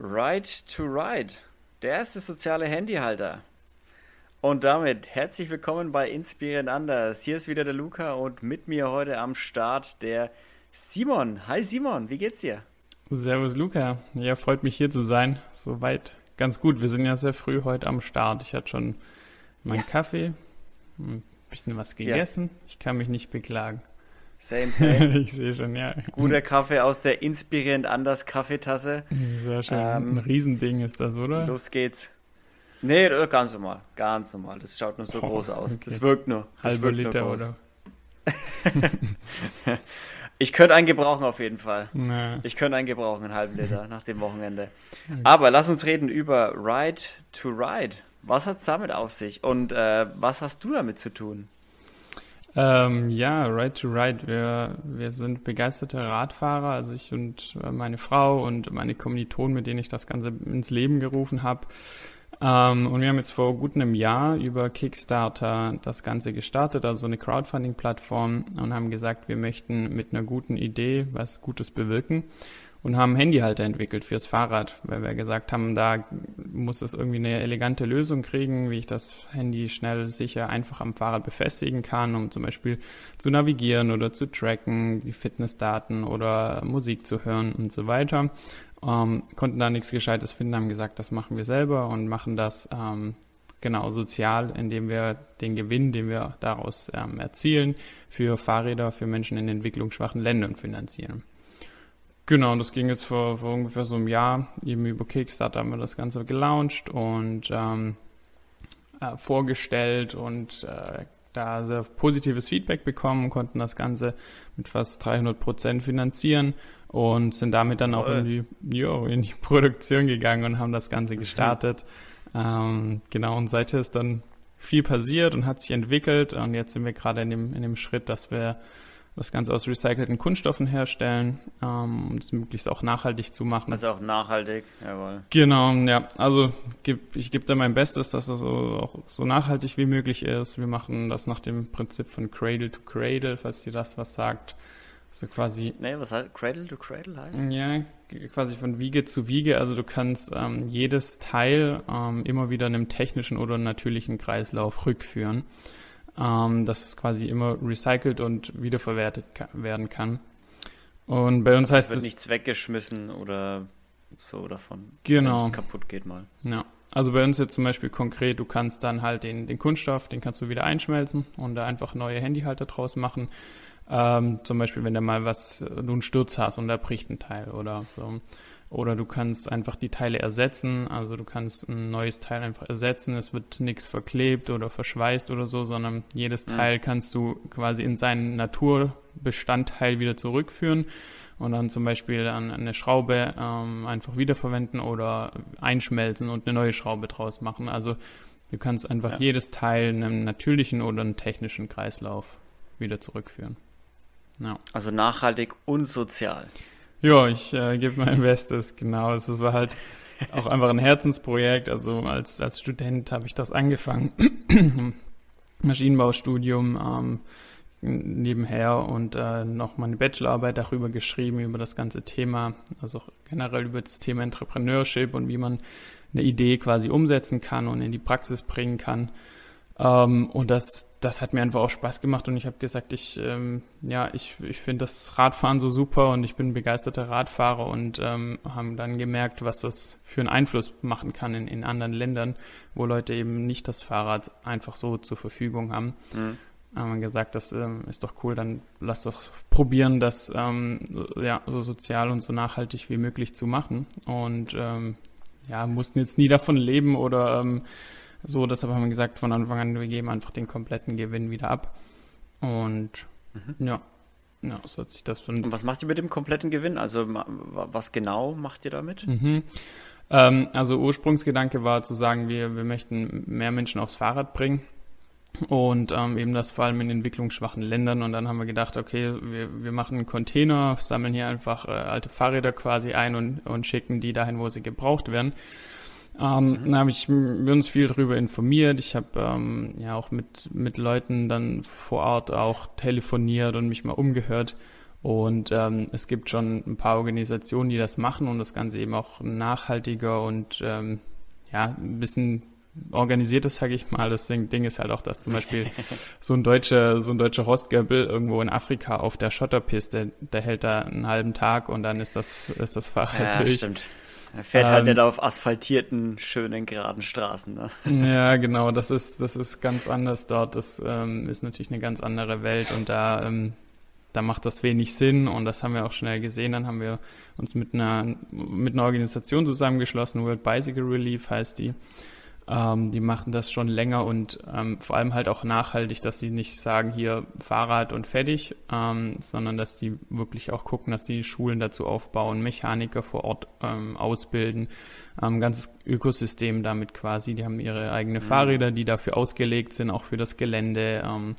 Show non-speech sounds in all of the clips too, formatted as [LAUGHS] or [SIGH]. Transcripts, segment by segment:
Ride to Ride, der erste soziale Handyhalter. Und damit herzlich willkommen bei Inspirierend Anders. Hier ist wieder der Luca und mit mir heute am Start der Simon. Hi Simon, wie geht's dir? Servus Luca. Ja, freut mich hier zu sein. Soweit ganz gut. Wir sind ja sehr früh heute am Start. Ich hatte schon meinen ja. Kaffee, ein bisschen was gegessen. Ja. Ich kann mich nicht beklagen. Same, same. [LAUGHS] ich sehe schon, ja. Guter Kaffee aus der inspirierend anders Kaffeetasse. Sehr schön. Ähm, Ein Riesending ist das, oder? Los geht's. Nee, äh, ganz normal. Ganz normal. Das schaut nur so oh, groß aus. Okay. Das wirkt nur. Das Halber wirkt Liter, nur oder? [LAUGHS] ich könnte einen gebrauchen auf jeden Fall. Nee. Ich könnte einen gebrauchen, einen halben Liter nach dem Wochenende. Aber lass uns reden über Ride to Ride. Was hat es damit auf sich und äh, was hast du damit zu tun? Ähm, ja, Ride to Ride. Wir, wir sind begeisterte Radfahrer, also ich und äh, meine Frau und meine Kommilitonen, mit denen ich das Ganze ins Leben gerufen habe. Ähm, und wir haben jetzt vor gut einem Jahr über Kickstarter das Ganze gestartet, also eine Crowdfunding-Plattform und haben gesagt, wir möchten mit einer guten Idee was Gutes bewirken und haben Handyhalter entwickelt fürs Fahrrad, weil wir gesagt haben, da muss es irgendwie eine elegante Lösung kriegen, wie ich das Handy schnell, sicher, einfach am Fahrrad befestigen kann, um zum Beispiel zu navigieren oder zu tracken, die Fitnessdaten oder Musik zu hören und so weiter. Ähm, konnten da nichts Gescheites finden, haben gesagt, das machen wir selber und machen das ähm, genau sozial, indem wir den Gewinn, den wir daraus ähm, erzielen, für Fahrräder für Menschen in entwicklungsschwachen Ländern finanzieren. Genau, und das ging jetzt vor, vor ungefähr so einem Jahr. Eben über Kickstarter haben wir das Ganze gelauncht und ähm, äh, vorgestellt und äh, da sehr positives Feedback bekommen, konnten das Ganze mit fast 300 Prozent finanzieren und sind damit dann auch in die, jo, in die Produktion gegangen und haben das Ganze gestartet. Mhm. Ähm, genau, und seither ist dann viel passiert und hat sich entwickelt und jetzt sind wir gerade in dem, in dem Schritt, dass wir das Ganze aus recycelten Kunststoffen herstellen, ähm, um es möglichst auch nachhaltig zu machen. Also auch nachhaltig, jawohl. Genau, ja. Also geb, ich gebe da mein Bestes, dass das so, auch so nachhaltig wie möglich ist. Wir machen das nach dem Prinzip von Cradle to Cradle, falls dir das was sagt. So quasi. Nee, was heißt Cradle to Cradle heißt? Ja, quasi von Wiege zu Wiege. Also du kannst ähm, jedes Teil ähm, immer wieder in einem technischen oder natürlichen Kreislauf rückführen ähm, dass es quasi immer recycelt und wiederverwertet werden kann. Und bei uns also heißt es wird nichts weggeschmissen oder so davon, genau. wenn es kaputt geht mal. Ja. Also bei uns jetzt zum Beispiel konkret, du kannst dann halt den, den Kunststoff, den kannst du wieder einschmelzen und da einfach neue Handyhalter draus machen. Ähm, zum Beispiel, wenn du mal was, du einen Sturz hast und da bricht ein Teil oder so. Oder du kannst einfach die Teile ersetzen. Also du kannst ein neues Teil einfach ersetzen. Es wird nichts verklebt oder verschweißt oder so, sondern jedes. Teil kannst du quasi in seinen Naturbestandteil wieder zurückführen und dann zum Beispiel an eine Schraube ähm, einfach wiederverwenden oder einschmelzen und eine neue Schraube draus machen. Also du kannst einfach ja. jedes Teil in einem natürlichen oder einem technischen Kreislauf wieder zurückführen. Ja. Also nachhaltig und sozial. Ja, ich äh, gebe mein [LAUGHS] Bestes, genau. Es war halt auch einfach ein Herzensprojekt. Also als, als Student habe ich das angefangen, [CLEARS THROAT] Maschinenbaustudium ähm, nebenher und äh, noch meine Bachelorarbeit darüber geschrieben, über das ganze Thema, also generell über das Thema Entrepreneurship und wie man eine Idee quasi umsetzen kann und in die Praxis bringen kann. Ähm, und das, das hat mir einfach auch Spaß gemacht und ich habe gesagt, ich, ähm, ja, ich, ich finde das Radfahren so super und ich bin begeisterter Radfahrer und ähm, haben dann gemerkt, was das für einen Einfluss machen kann in, in anderen Ländern, wo Leute eben nicht das Fahrrad einfach so zur Verfügung haben. Mhm. Haben gesagt, das ähm, ist doch cool, dann lass doch probieren, das ähm, ja, so sozial und so nachhaltig wie möglich zu machen. Und ähm, ja, mussten jetzt nie davon leben oder ähm, so, deshalb haben wir gesagt von Anfang an, wir geben einfach den kompletten Gewinn wieder ab. Und mhm. ja, ja, so hat sich das von. Und was macht ihr mit dem kompletten Gewinn? Also was genau macht ihr damit? Mhm. Ähm, also Ursprungsgedanke war zu sagen, wir, wir möchten mehr Menschen aufs Fahrrad bringen. Und ähm, eben das vor allem in entwicklungsschwachen Ländern. Und dann haben wir gedacht, okay, wir, wir machen einen Container, sammeln hier einfach äh, alte Fahrräder quasi ein und, und schicken die dahin, wo sie gebraucht werden. Ähm, mhm. Dann habe ich wir uns viel darüber informiert. Ich habe ähm, ja auch mit, mit Leuten dann vor Ort auch telefoniert und mich mal umgehört. Und ähm, es gibt schon ein paar Organisationen, die das machen und das Ganze eben auch nachhaltiger und ähm, ja, ein bisschen organisiertes, sage ich mal. Das Ding ist halt auch, dass zum Beispiel [LAUGHS] so ein deutscher, so ein deutscher Rostgöbel irgendwo in Afrika auf der Schotterpiste, der hält da einen halben Tag und dann ist das, ist das Fahrrad ja, durch. Stimmt. Er fährt halt ähm, halt nicht auf asphaltierten, schönen, geraden Straßen. Ne? [LAUGHS] Ja, genau, das ist, das ist ganz anders dort. Das ähm, ist natürlich eine ganz andere Welt und da, ähm, da macht das wenig Sinn und das haben wir auch schnell gesehen. Dann haben wir uns mit einer, mit einer Organisation zusammengeschlossen, World Bicycle Relief heißt die. Ähm, die machen das schon länger und ähm, vor allem halt auch nachhaltig, dass sie nicht sagen, hier Fahrrad und fertig, ähm, sondern dass die wirklich auch gucken, dass die Schulen dazu aufbauen, Mechaniker vor Ort ähm, ausbilden, ähm, ganzes Ökosystem damit quasi. Die haben ihre eigene mhm. Fahrräder, die dafür ausgelegt sind, auch für das Gelände. Ähm,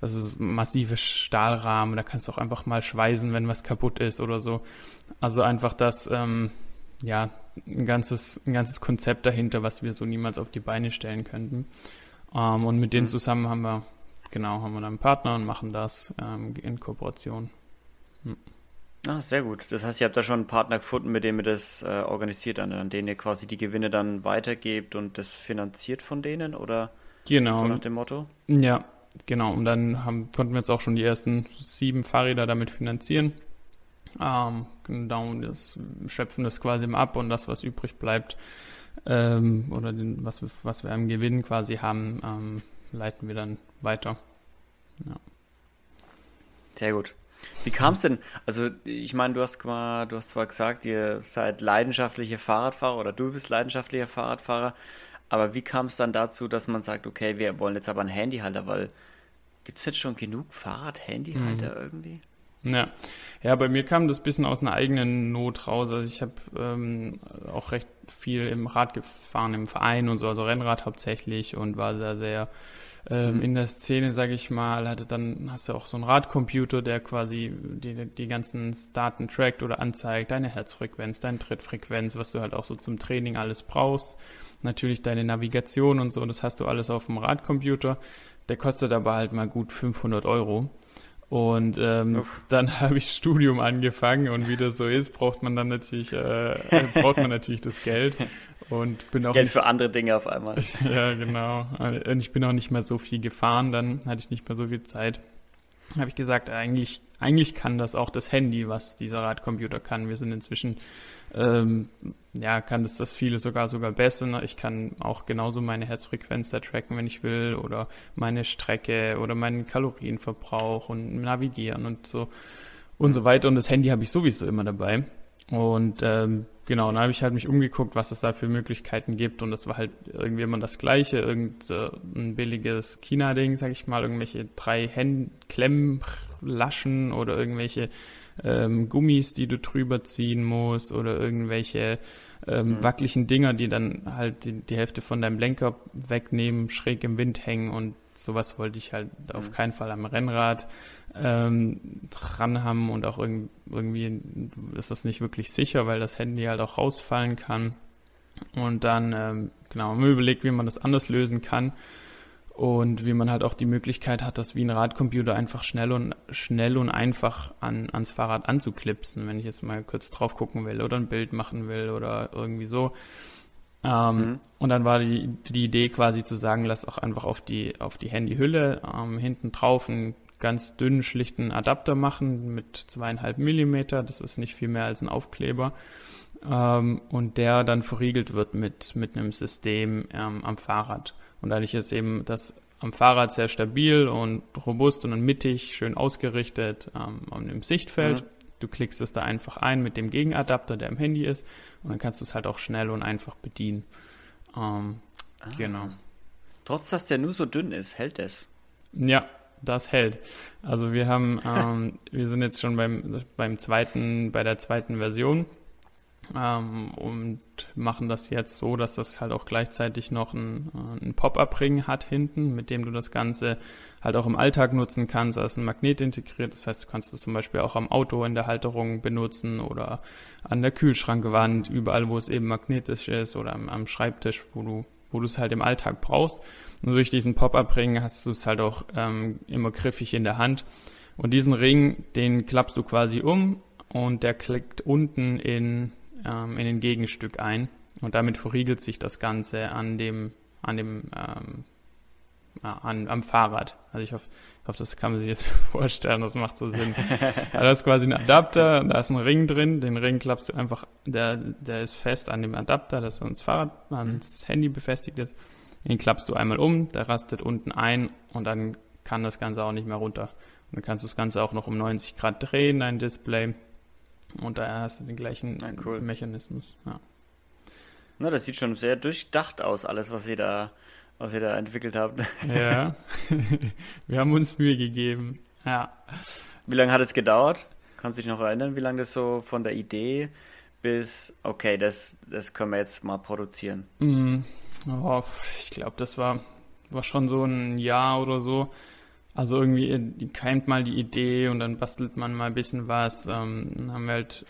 das ist massive Stahlrahmen, da kannst du auch einfach mal schweißen, wenn was kaputt ist oder so. Also einfach das, ähm, ja, ein ganzes, ein ganzes Konzept dahinter, was wir so niemals auf die Beine stellen könnten. Ähm, und mit denen mhm. zusammen haben wir, genau, haben wir dann einen Partner und machen das ähm, in Kooperation. Hm. Ah, sehr gut. Das heißt, ihr habt da schon einen Partner gefunden, mit dem ihr das äh, organisiert, an, an denen ihr quasi die Gewinne dann weitergebt und das finanziert von denen oder genau. so nach dem Motto? Ja, genau. Und dann haben, konnten wir jetzt auch schon die ersten sieben Fahrräder damit finanzieren. Ähm, genau, das schöpfen das quasi ab und das, was übrig bleibt, ähm, oder den, was, was wir am Gewinn quasi haben, ähm, leiten wir dann weiter. Ja. Sehr gut. Wie kam es denn? Also, ich meine, du hast mal, du hast zwar gesagt, ihr seid leidenschaftliche Fahrradfahrer oder du bist leidenschaftlicher Fahrradfahrer, aber wie kam es dann dazu, dass man sagt, okay, wir wollen jetzt aber einen Handyhalter, weil gibt es jetzt schon genug Fahrrad-Handyhalter mhm. irgendwie? Ja. ja, bei mir kam das bisschen aus einer eigenen Not raus. Also ich habe ähm, auch recht viel im Rad gefahren, im Verein und so, also Rennrad hauptsächlich und war da sehr ähm, in der Szene, sage ich mal. Hatte dann hast du auch so einen Radcomputer, der quasi die, die ganzen Daten trackt oder anzeigt, deine Herzfrequenz, deine Trittfrequenz, was du halt auch so zum Training alles brauchst. Natürlich deine Navigation und so, das hast du alles auf dem Radcomputer. Der kostet aber halt mal gut 500 Euro. Und ähm, dann [LAUGHS] habe ich Studium angefangen und wie das so ist, braucht man dann natürlich, äh, braucht man natürlich das Geld. Und bin das auch Geld nicht, für andere Dinge auf einmal. [LAUGHS] ja, genau. Und ich bin auch nicht mehr so viel gefahren, dann hatte ich nicht mehr so viel Zeit. Habe ich gesagt, eigentlich, eigentlich kann das auch das Handy, was dieser Radcomputer kann. Wir sind inzwischen ähm, ja, kann das das viele sogar sogar besser. Ich kann auch genauso meine Herzfrequenz da tracken, wenn ich will, oder meine Strecke oder meinen Kalorienverbrauch und navigieren und so und so weiter. Und das Handy habe ich sowieso immer dabei. Und ähm, genau, dann habe ich halt mich umgeguckt, was es da für Möglichkeiten gibt. Und das war halt irgendwie immer das Gleiche, irgendein billiges China-Ding, sag ich mal, irgendwelche drei Klemmlaschen oder irgendwelche ähm, Gummis, die du drüber ziehen musst oder irgendwelche ähm, mhm. wackeligen Dinger, die dann halt die, die, Hälfte von deinem Lenker wegnehmen, schräg im Wind hängen und sowas wollte ich halt mhm. auf keinen Fall am Rennrad ähm, dran haben und auch irg irgendwie ist das nicht wirklich sicher, weil das Handy halt auch rausfallen kann. Und dann, ähm, genau, haben wir überlegt, wie man das anders lösen kann und wie man halt auch die Möglichkeit hat, das wie ein Radcomputer einfach schnell und schnell und einfach an, ans Fahrrad anzuklipsen, wenn ich jetzt mal kurz drauf gucken will oder ein Bild machen will oder irgendwie so. Ähm, mhm. Und dann war die, die Idee quasi zu sagen, lass auch einfach auf die, auf die Handyhülle ähm, hinten drauf einen ganz dünnen, schlichten Adapter machen mit zweieinhalb Millimeter. Das ist nicht viel mehr als ein Aufkleber. Ähm, und der dann verriegelt wird mit, mit einem System ähm, am Fahrrad. Und dadurch ist eben das am Fahrrad sehr stabil und robust und mittig, schön ausgerichtet ähm, im Sichtfeld. Mhm. Du klickst es da einfach ein mit dem Gegenadapter, der im Handy ist, und dann kannst du es halt auch schnell und einfach bedienen. Ähm, ah. Genau. Trotz dass der nur so dünn ist, hält es. Ja, das hält. Also wir haben, [LAUGHS] ähm, wir sind jetzt schon beim, beim zweiten, bei der zweiten Version ähm, und machen das jetzt so, dass das halt auch gleichzeitig noch ein, äh, ein Pop-up-Ring hat hinten, mit dem du das Ganze halt auch im Alltag nutzen kannst. Da ist ein Magnet integriert, das heißt, du kannst es zum Beispiel auch am Auto in der Halterung benutzen oder an der Kühlschrankwand, überall, wo es eben magnetisch ist oder am, am Schreibtisch, wo du wo du es halt im Alltag brauchst. Und durch diesen Pop-up-Ring hast du es halt auch ähm, immer griffig in der Hand Und diesen Ring, den klappst du quasi um und der klickt unten in, ähm, in den Gegenstück ein. Und damit verriegelt sich das Ganze an dem, an dem, ähm, an, am Fahrrad. Also ich hoffe, ich hoffe, das kann man sich jetzt [LAUGHS] vorstellen, das macht so Sinn. [LAUGHS] also das ist quasi ein Adapter, da ist ein Ring drin, den Ring klappst du einfach, der, der ist fest an dem Adapter, das ans Fahrrad, ans Handy befestigt ist. Den klappst du einmal um, der rastet unten ein und dann kann das Ganze auch nicht mehr runter. Und dann kannst du das Ganze auch noch um 90 Grad drehen, dein Display. Und da hast du den gleichen ah, cool. Mechanismus. Ja. Na, das sieht schon sehr durchdacht aus, alles, was ihr da, was ihr da entwickelt habt. Ja, [LAUGHS] [LAUGHS] wir haben uns Mühe gegeben. Ja. Wie lange hat es gedauert? Kannst du dich noch erinnern, wie lange das so von der Idee bis, okay, das, das können wir jetzt mal produzieren? Mm, oh, ich glaube, das war, war schon so ein Jahr oder so. Also irgendwie keimt mal die Idee und dann bastelt man mal ein bisschen was. Ähm, dann haben wir halt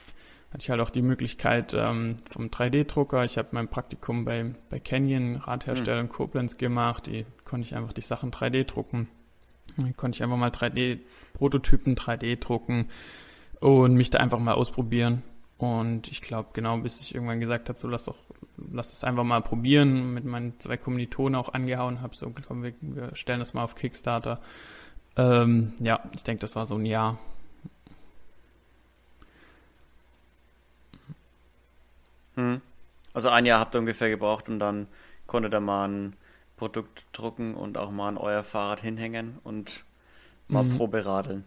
hatte ich halt auch die Möglichkeit ähm, vom 3D-Drucker. Ich habe mein Praktikum bei, bei Canyon, Radhersteller in Koblenz gemacht. Die konnte ich einfach die Sachen 3D drucken. Dann konnte ich einfach mal 3D-Prototypen 3D drucken und mich da einfach mal ausprobieren. Und ich glaube, genau bis ich irgendwann gesagt habe, so lass doch, lass das einfach mal probieren, mit meinen zwei Kommilitonen auch angehauen habe, so komm, wir, wir stellen das mal auf Kickstarter. Ähm, ja, ich denke, das war so ein Jahr, Hm. Also ein Jahr habt ihr ungefähr gebraucht und dann konntet ihr mal ein Produkt drucken und auch mal an euer Fahrrad hinhängen und mal mhm. Probe radeln.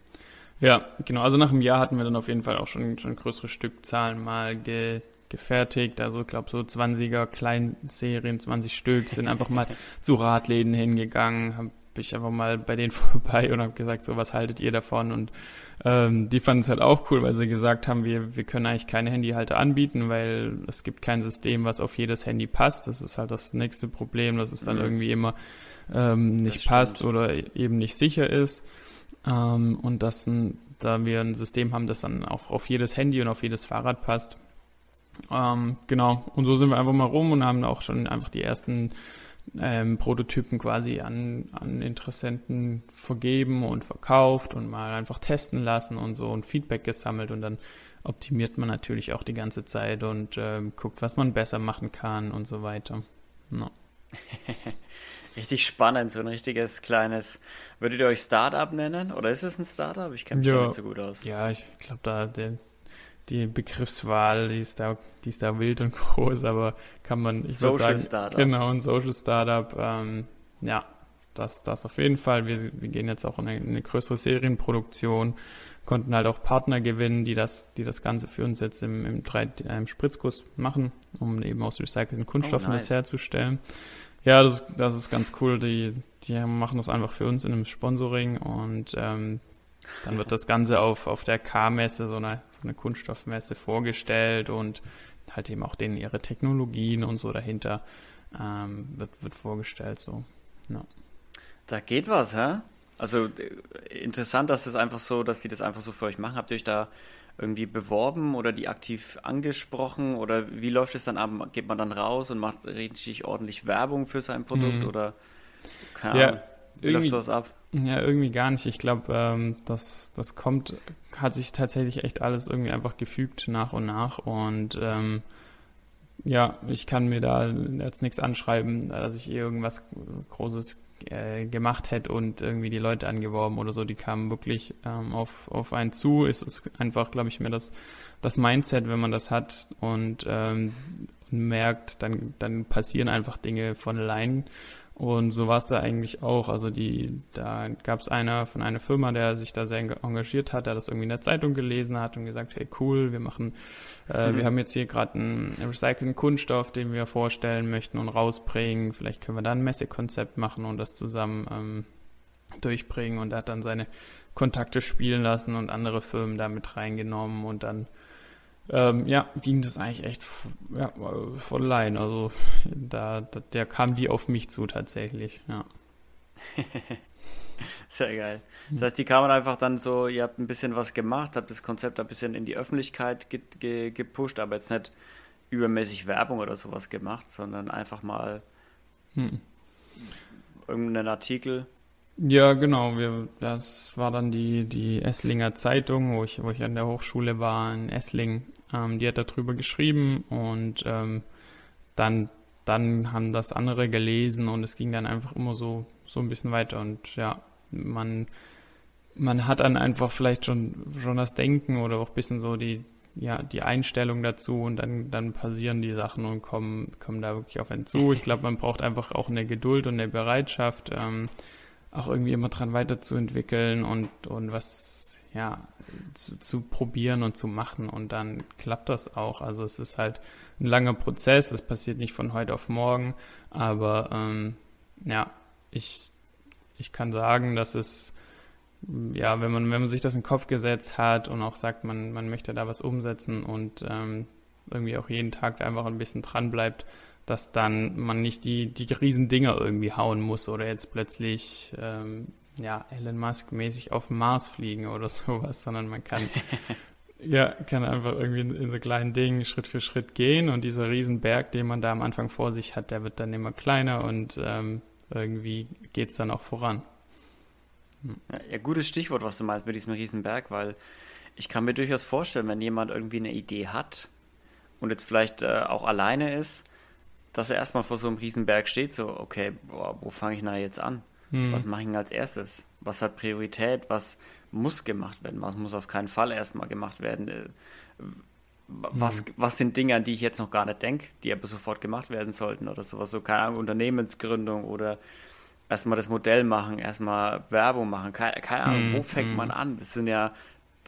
Ja, genau. Also nach einem Jahr hatten wir dann auf jeden Fall auch schon, schon größere Stückzahlen mal ge, gefertigt. Also ich glaube so 20er Kleinserien, 20 Stück, sind einfach mal [LAUGHS] zu Radläden hingegangen, habe ich einfach mal bei denen [LAUGHS] vorbei und habe gesagt, so was haltet ihr davon? Und ähm, die fanden es halt auch cool, weil sie gesagt haben, wir, wir können eigentlich keine Handyhalter anbieten, weil es gibt kein System, was auf jedes Handy passt. Das ist halt das nächste Problem, dass es dann mhm. irgendwie immer ähm, nicht passt oder eben nicht sicher ist. Ähm, und das, da wir ein System haben, das dann auch auf jedes Handy und auf jedes Fahrrad passt. Ähm, genau. Und so sind wir einfach mal rum und haben auch schon einfach die ersten ähm, Prototypen quasi an, an Interessenten vergeben und verkauft und mal einfach testen lassen und so und Feedback gesammelt und dann optimiert man natürlich auch die ganze Zeit und ähm, guckt, was man besser machen kann und so weiter. No. [LAUGHS] Richtig spannend, so ein richtiges kleines. Würdet ihr euch Startup nennen? Oder ist es ein Startup? Ich kenne mich ja, da nicht so gut aus. Ja, ich glaube, da der, die Begriffswahl, die ist da, die ist da wild und [LAUGHS] groß, aber kann man, ich Social sagen, Startup. Genau, ein Social Startup, ähm, ja, das, das auf jeden Fall. Wir, wir gehen jetzt auch in eine, eine, größere Serienproduktion, konnten halt auch Partner gewinnen, die das, die das Ganze für uns jetzt im, im, 3, im Spritzguss machen, um eben aus recycelten Kunststoffen oh, nice. das herzustellen. Ja, das, das ist ganz cool. Die, die machen das einfach für uns in einem Sponsoring und ähm, dann wird das Ganze auf, auf der K-Messe, so eine, so eine Kunststoffmesse, vorgestellt und halt eben auch denen ihre Technologien und so dahinter ähm, wird, wird vorgestellt. So. Ja. Da geht was, hä? Also äh, interessant, dass das einfach so, dass die das einfach so für euch machen. Habt ihr euch da irgendwie beworben oder die aktiv angesprochen oder wie läuft es dann ab? Geht man dann raus und macht richtig ordentlich Werbung für sein Produkt mhm. oder keine Ahnung, wie läuft sowas ab? Ja, irgendwie gar nicht. Ich glaube, ähm, das, das kommt, hat sich tatsächlich echt alles irgendwie einfach gefügt nach und nach. Und ähm, ja, ich kann mir da jetzt nichts anschreiben, dass ich irgendwas Großes äh, gemacht hätte und irgendwie die Leute angeworben oder so. Die kamen wirklich ähm, auf, auf einen zu. Es ist einfach, glaube ich, mir das, das Mindset, wenn man das hat und ähm, merkt, dann, dann passieren einfach Dinge von allein. Und so war es da eigentlich auch. Also die, da gab es einer von einer Firma, der sich da sehr engagiert hat, der das irgendwie in der Zeitung gelesen hat und gesagt, hey cool, wir machen, äh, mhm. wir haben jetzt hier gerade einen recycelten Kunststoff, den wir vorstellen möchten und rausbringen. Vielleicht können wir da ein Messekonzept machen und das zusammen ähm, durchbringen. Und er hat dann seine Kontakte spielen lassen und andere Firmen da mit reingenommen und dann ähm, ja, ging das eigentlich echt ja, voll allein. Also da, da, der kam die auf mich zu tatsächlich, ja. [LAUGHS] Sehr geil. Das heißt, die kamen einfach dann so, ihr habt ein bisschen was gemacht, habt das Konzept ein bisschen in die Öffentlichkeit ge ge gepusht, aber jetzt nicht übermäßig Werbung oder sowas gemacht, sondern einfach mal hm. irgendeinen Artikel Ja, genau. Wir, das war dann die, die Esslinger Zeitung, wo ich, wo ich an der Hochschule war in Essling. Ähm, die hat darüber geschrieben und ähm, dann, dann haben das andere gelesen und es ging dann einfach immer so, so ein bisschen weiter. Und ja, man, man hat dann einfach vielleicht schon, schon das Denken oder auch ein bisschen so die, ja, die Einstellung dazu und dann, dann passieren die Sachen und kommen, kommen da wirklich auf einen zu. Ich glaube, man braucht einfach auch eine Geduld und eine Bereitschaft, ähm, auch irgendwie immer dran weiterzuentwickeln und, und was, ja, zu, zu probieren und zu machen und dann klappt das auch. Also es ist halt ein langer Prozess, es passiert nicht von heute auf morgen, aber ähm, ja, ich, ich kann sagen, dass es ja, wenn man, wenn man sich das in den Kopf gesetzt hat und auch sagt, man, man möchte da was umsetzen und ähm, irgendwie auch jeden Tag einfach ein bisschen dran bleibt, dass dann man nicht die, die riesen Dinger irgendwie hauen muss oder jetzt plötzlich ähm, ja, Elon Musk mäßig auf den Mars fliegen oder [LAUGHS] sowas, sondern man kann [LAUGHS] ja, kann einfach irgendwie in, in so kleinen Dingen Schritt für Schritt gehen und dieser Riesenberg, den man da am Anfang vor sich hat, der wird dann immer kleiner und ähm, irgendwie geht es dann auch voran. Ja, ja, gutes Stichwort, was du meinst mit diesem Riesenberg, weil ich kann mir durchaus vorstellen, wenn jemand irgendwie eine Idee hat und jetzt vielleicht äh, auch alleine ist, dass er erstmal vor so einem Riesenberg steht, so, okay, boah, wo fange ich da jetzt an? Hm. Was mache ich denn als erstes? Was hat Priorität? Was muss gemacht werden? Was muss auf keinen Fall erstmal gemacht werden? Äh, was, hm. was sind Dinge, an die ich jetzt noch gar nicht denke, die aber sofort gemacht werden sollten oder sowas? So, keine Ahnung, Unternehmensgründung oder erstmal das Modell machen, erstmal Werbung machen. Keine, keine Ahnung, hm. wo fängt hm. man an? Das sind ja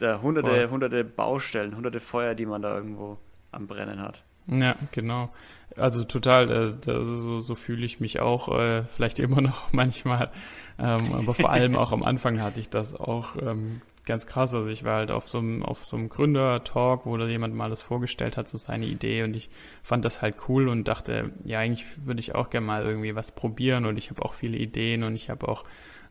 hunderte, hunderte Baustellen, hunderte Feuer, die man da irgendwo am Brennen hat. Ja, genau. Also total, äh, so, so fühle ich mich auch, äh, vielleicht [LAUGHS] immer noch manchmal, ähm, aber vor allem auch am Anfang hatte ich das auch ähm, ganz krass. Also ich war halt auf so einem auf so einem Gründer-Talk, wo da jemand mal das vorgestellt hat, so seine Idee und ich fand das halt cool und dachte, ja eigentlich würde ich auch gerne mal irgendwie was probieren und ich habe auch viele Ideen und ich habe auch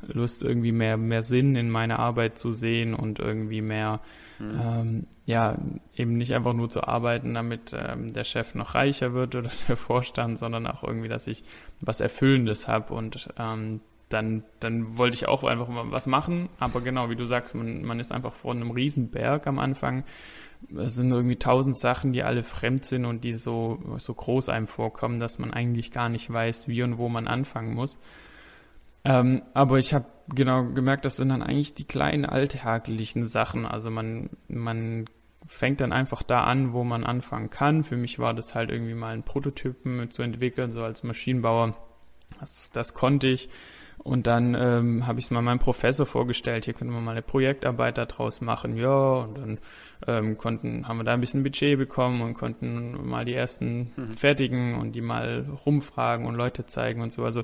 Lust irgendwie mehr mehr Sinn in meiner Arbeit zu sehen und irgendwie mehr Mhm. Ähm, ja, eben nicht einfach nur zu arbeiten, damit ähm, der Chef noch reicher wird oder [LAUGHS] der Vorstand, sondern auch irgendwie, dass ich was Erfüllendes habe und ähm, dann, dann wollte ich auch einfach mal was machen, aber genau, wie du sagst, man, man ist einfach vor einem Riesenberg am Anfang. Es sind irgendwie tausend Sachen, die alle fremd sind und die so, so groß einem vorkommen, dass man eigentlich gar nicht weiß, wie und wo man anfangen muss. Ähm, aber ich habe genau gemerkt, das sind dann eigentlich die kleinen alltäglichen Sachen. Also man, man fängt dann einfach da an, wo man anfangen kann. Für mich war das halt irgendwie mal einen Prototypen zu entwickeln, so als Maschinenbauer. Das, das konnte ich. Und dann ähm, habe ich es mal meinem Professor vorgestellt, hier können wir mal eine Projektarbeit daraus machen. Ja, und dann ähm, konnten, haben wir da ein bisschen Budget bekommen und konnten mal die ersten mhm. fertigen und die mal rumfragen und Leute zeigen und so. Also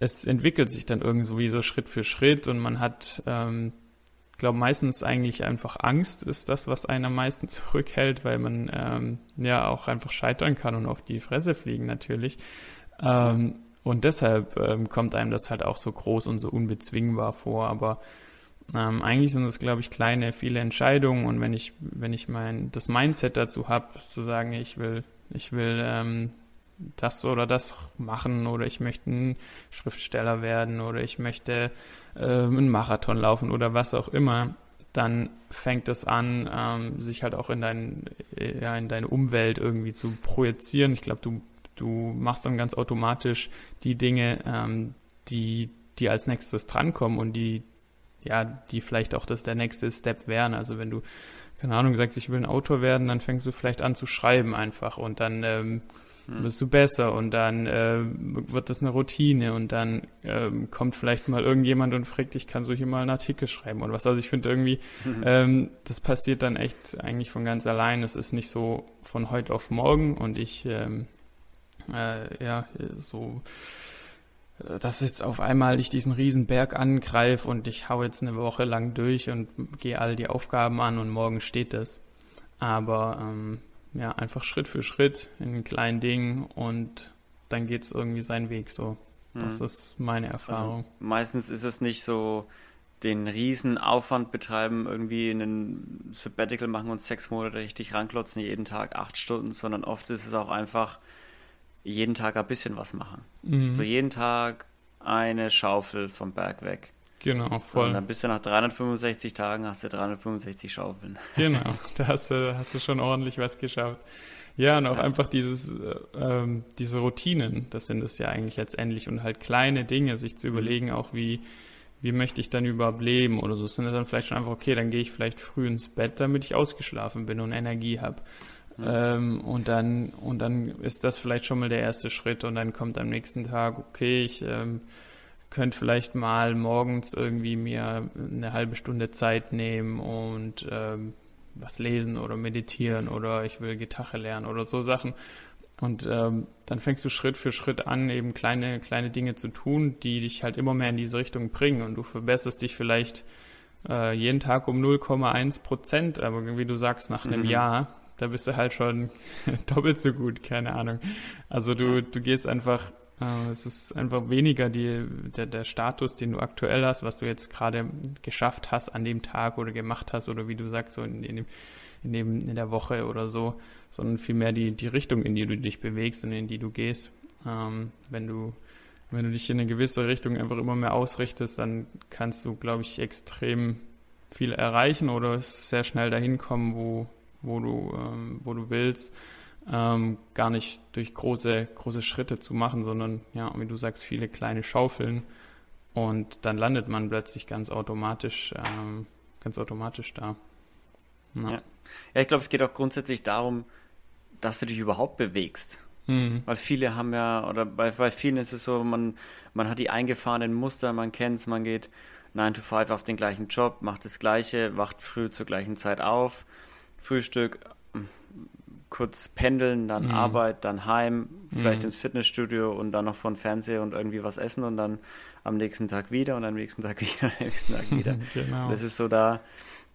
es entwickelt sich dann irgendwie so Schritt für Schritt und man hat, ähm, glaube meistens eigentlich einfach Angst ist das, was einen am meisten [LAUGHS] zurückhält, weil man ähm, ja auch einfach scheitern kann und auf die Fresse fliegen natürlich. Ähm, und deshalb ähm, kommt einem das halt auch so groß und so unbezwingbar vor. Aber ähm, eigentlich sind es, glaube ich, kleine, viele Entscheidungen. Und wenn ich, wenn ich mein das Mindset dazu habe, zu sagen, ich will, ich will ähm, das oder das machen oder ich möchte ein Schriftsteller werden oder ich möchte äh, einen Marathon laufen oder was auch immer, dann fängt es an, ähm, sich halt auch in, dein, ja, in deine Umwelt irgendwie zu projizieren. Ich glaube, du, du machst dann ganz automatisch die Dinge, ähm, die, die als nächstes drankommen und die, ja, die vielleicht auch das der nächste Step wären. Also wenn du, keine Ahnung, sagst, ich will ein Autor werden, dann fängst du vielleicht an zu schreiben einfach und dann ähm, hm. bist du besser und dann äh, wird das eine Routine und dann ähm, kommt vielleicht mal irgendjemand und fragt dich, kannst du hier mal einen Artikel schreiben oder was. Also ich finde irgendwie, mhm. ähm, das passiert dann echt eigentlich von ganz allein. Es ist nicht so von heute auf morgen und ich, ähm, äh, ja, so dass jetzt auf einmal ich diesen riesen Berg angreife und ich hau jetzt eine Woche lang durch und gehe all die Aufgaben an und morgen steht es. Aber ähm, ja, einfach Schritt für Schritt in kleinen Dingen und dann geht es irgendwie seinen Weg so. Das mhm. ist meine also Erfahrung. Also meistens ist es nicht so, den riesen Aufwand betreiben, irgendwie einen Sabbatical machen und sechs Monate richtig ranklotzen, jeden Tag acht Stunden, sondern oft ist es auch einfach jeden Tag ein bisschen was machen. Mhm. So jeden Tag eine Schaufel vom Berg weg. Genau, voll. Und dann bist du nach 365 Tagen, hast du 365 Schaufeln. [LAUGHS] Genau, da hast du, hast du schon ordentlich was geschafft. Ja, und auch ja. einfach dieses, äh, ähm, diese Routinen, das sind es ja eigentlich letztendlich und halt kleine Dinge, sich zu mhm. überlegen, auch wie, wie möchte ich dann überhaupt leben oder so. Es sind dann vielleicht schon einfach, okay, dann gehe ich vielleicht früh ins Bett, damit ich ausgeschlafen bin und Energie habe. Mhm. Ähm, und dann, und dann ist das vielleicht schon mal der erste Schritt und dann kommt am nächsten Tag, okay, ich ähm, könnte vielleicht mal morgens irgendwie mir eine halbe Stunde Zeit nehmen und ähm, was lesen oder meditieren oder ich will Gitarre lernen oder so Sachen. Und ähm, dann fängst du Schritt für Schritt an, eben kleine, kleine Dinge zu tun, die dich halt immer mehr in diese Richtung bringen. Und du verbesserst dich vielleicht äh, jeden Tag um 0,1 Prozent, aber wie du sagst, nach einem mhm. Jahr, da bist du halt schon [LAUGHS] doppelt so gut, keine Ahnung. Also du, du gehst einfach äh, es ist einfach weniger die, der, der Status, den du aktuell hast, was du jetzt gerade geschafft hast an dem Tag oder gemacht hast oder wie du sagst, so in, in, dem, in, dem, in der Woche oder so, sondern vielmehr die, die Richtung, in die du dich bewegst und in die du gehst. Ähm, wenn du wenn du dich in eine gewisse Richtung einfach immer mehr ausrichtest, dann kannst du, glaube ich, extrem viel erreichen oder sehr schnell dahin kommen, wo, wo du, ähm, wo du willst ähm, gar nicht durch große, große Schritte zu machen, sondern ja, wie du sagst, viele kleine Schaufeln und dann landet man plötzlich ganz automatisch, ähm, ganz automatisch da. Ja, ja. ja ich glaube, es geht auch grundsätzlich darum, dass du dich überhaupt bewegst. Mhm. Weil viele haben ja, oder bei, bei vielen ist es so, man, man hat die eingefahrenen Muster, man kennt es, man geht 9 to 5 auf den gleichen Job, macht das Gleiche, wacht früh zur gleichen Zeit auf, Frühstück, kurz pendeln, dann mhm. Arbeit, dann heim, vielleicht mhm. ins Fitnessstudio und dann noch von Fernseher und irgendwie was essen und dann am nächsten Tag wieder und am nächsten Tag [LAUGHS] wieder, am nächsten Tag wieder. [LAUGHS] genau. Das ist so da,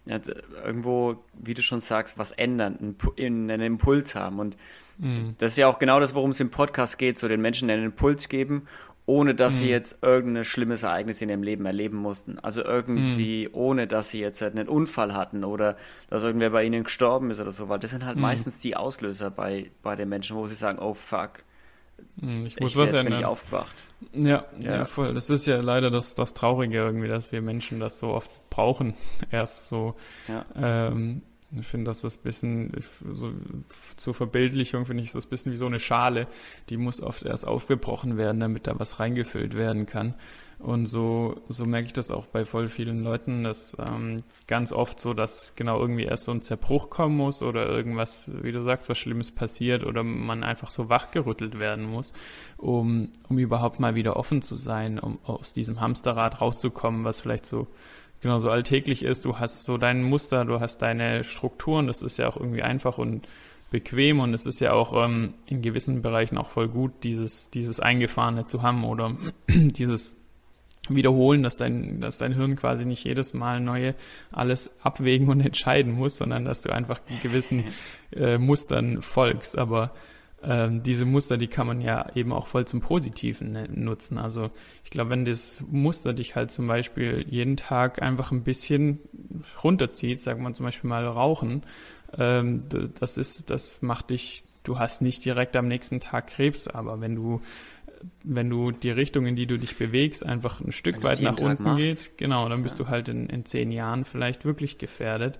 ja, irgendwo, wie du schon sagst, was ändern, einen, einen Impuls haben. Und mhm. das ist ja auch genau das, worum es im Podcast geht, so den Menschen einen Impuls geben ohne dass mhm. sie jetzt irgendein schlimmes Ereignis in ihrem Leben erleben mussten. Also irgendwie, mhm. ohne dass sie jetzt halt einen Unfall hatten oder dass irgendwer bei ihnen gestorben ist oder so, weil das sind halt mhm. meistens die Auslöser bei, bei den Menschen, wo sie sagen, oh fuck, mhm, ich muss ich was jetzt ändern. aufgewacht. Ja, ja, ja, voll. Das ist ja leider das, das Traurige irgendwie, dass wir Menschen das so oft brauchen. [LAUGHS] Erst so ja. ähm, ich finde, dass das ein bisschen, so, zur Verbildlichung finde ich, ist das ein bisschen wie so eine Schale, die muss oft erst aufgebrochen werden, damit da was reingefüllt werden kann. Und so, so merke ich das auch bei voll vielen Leuten, dass ähm, ganz oft so, dass genau irgendwie erst so ein Zerbruch kommen muss oder irgendwas, wie du sagst, was Schlimmes passiert oder man einfach so wachgerüttelt werden muss, um, um überhaupt mal wieder offen zu sein, um aus diesem Hamsterrad rauszukommen, was vielleicht so genau so alltäglich ist. Du hast so dein Muster, du hast deine Strukturen, das ist ja auch irgendwie einfach und bequem und es ist ja auch ähm, in gewissen Bereichen auch voll gut, dieses, dieses Eingefahrene zu haben oder [CLEARS THROAT] dieses Wiederholen, dass dein, dass dein Hirn quasi nicht jedes Mal neue alles abwägen und [LAUGHS] entscheiden muss, sondern dass du einfach gewissen äh, Mustern folgst. Aber ähm, diese Muster, die kann man ja eben auch voll zum Positiven ne, nutzen. Also ich glaube, wenn das Muster dich halt zum Beispiel jeden Tag einfach ein bisschen runterzieht, sagt man zum Beispiel mal Rauchen, ähm, das ist, das macht dich, du hast nicht direkt am nächsten Tag Krebs, aber wenn du wenn du die Richtung, in die du dich bewegst, einfach ein Stück weit nach Tag unten machst. geht, genau, dann bist ja. du halt in, in zehn Jahren vielleicht wirklich gefährdet.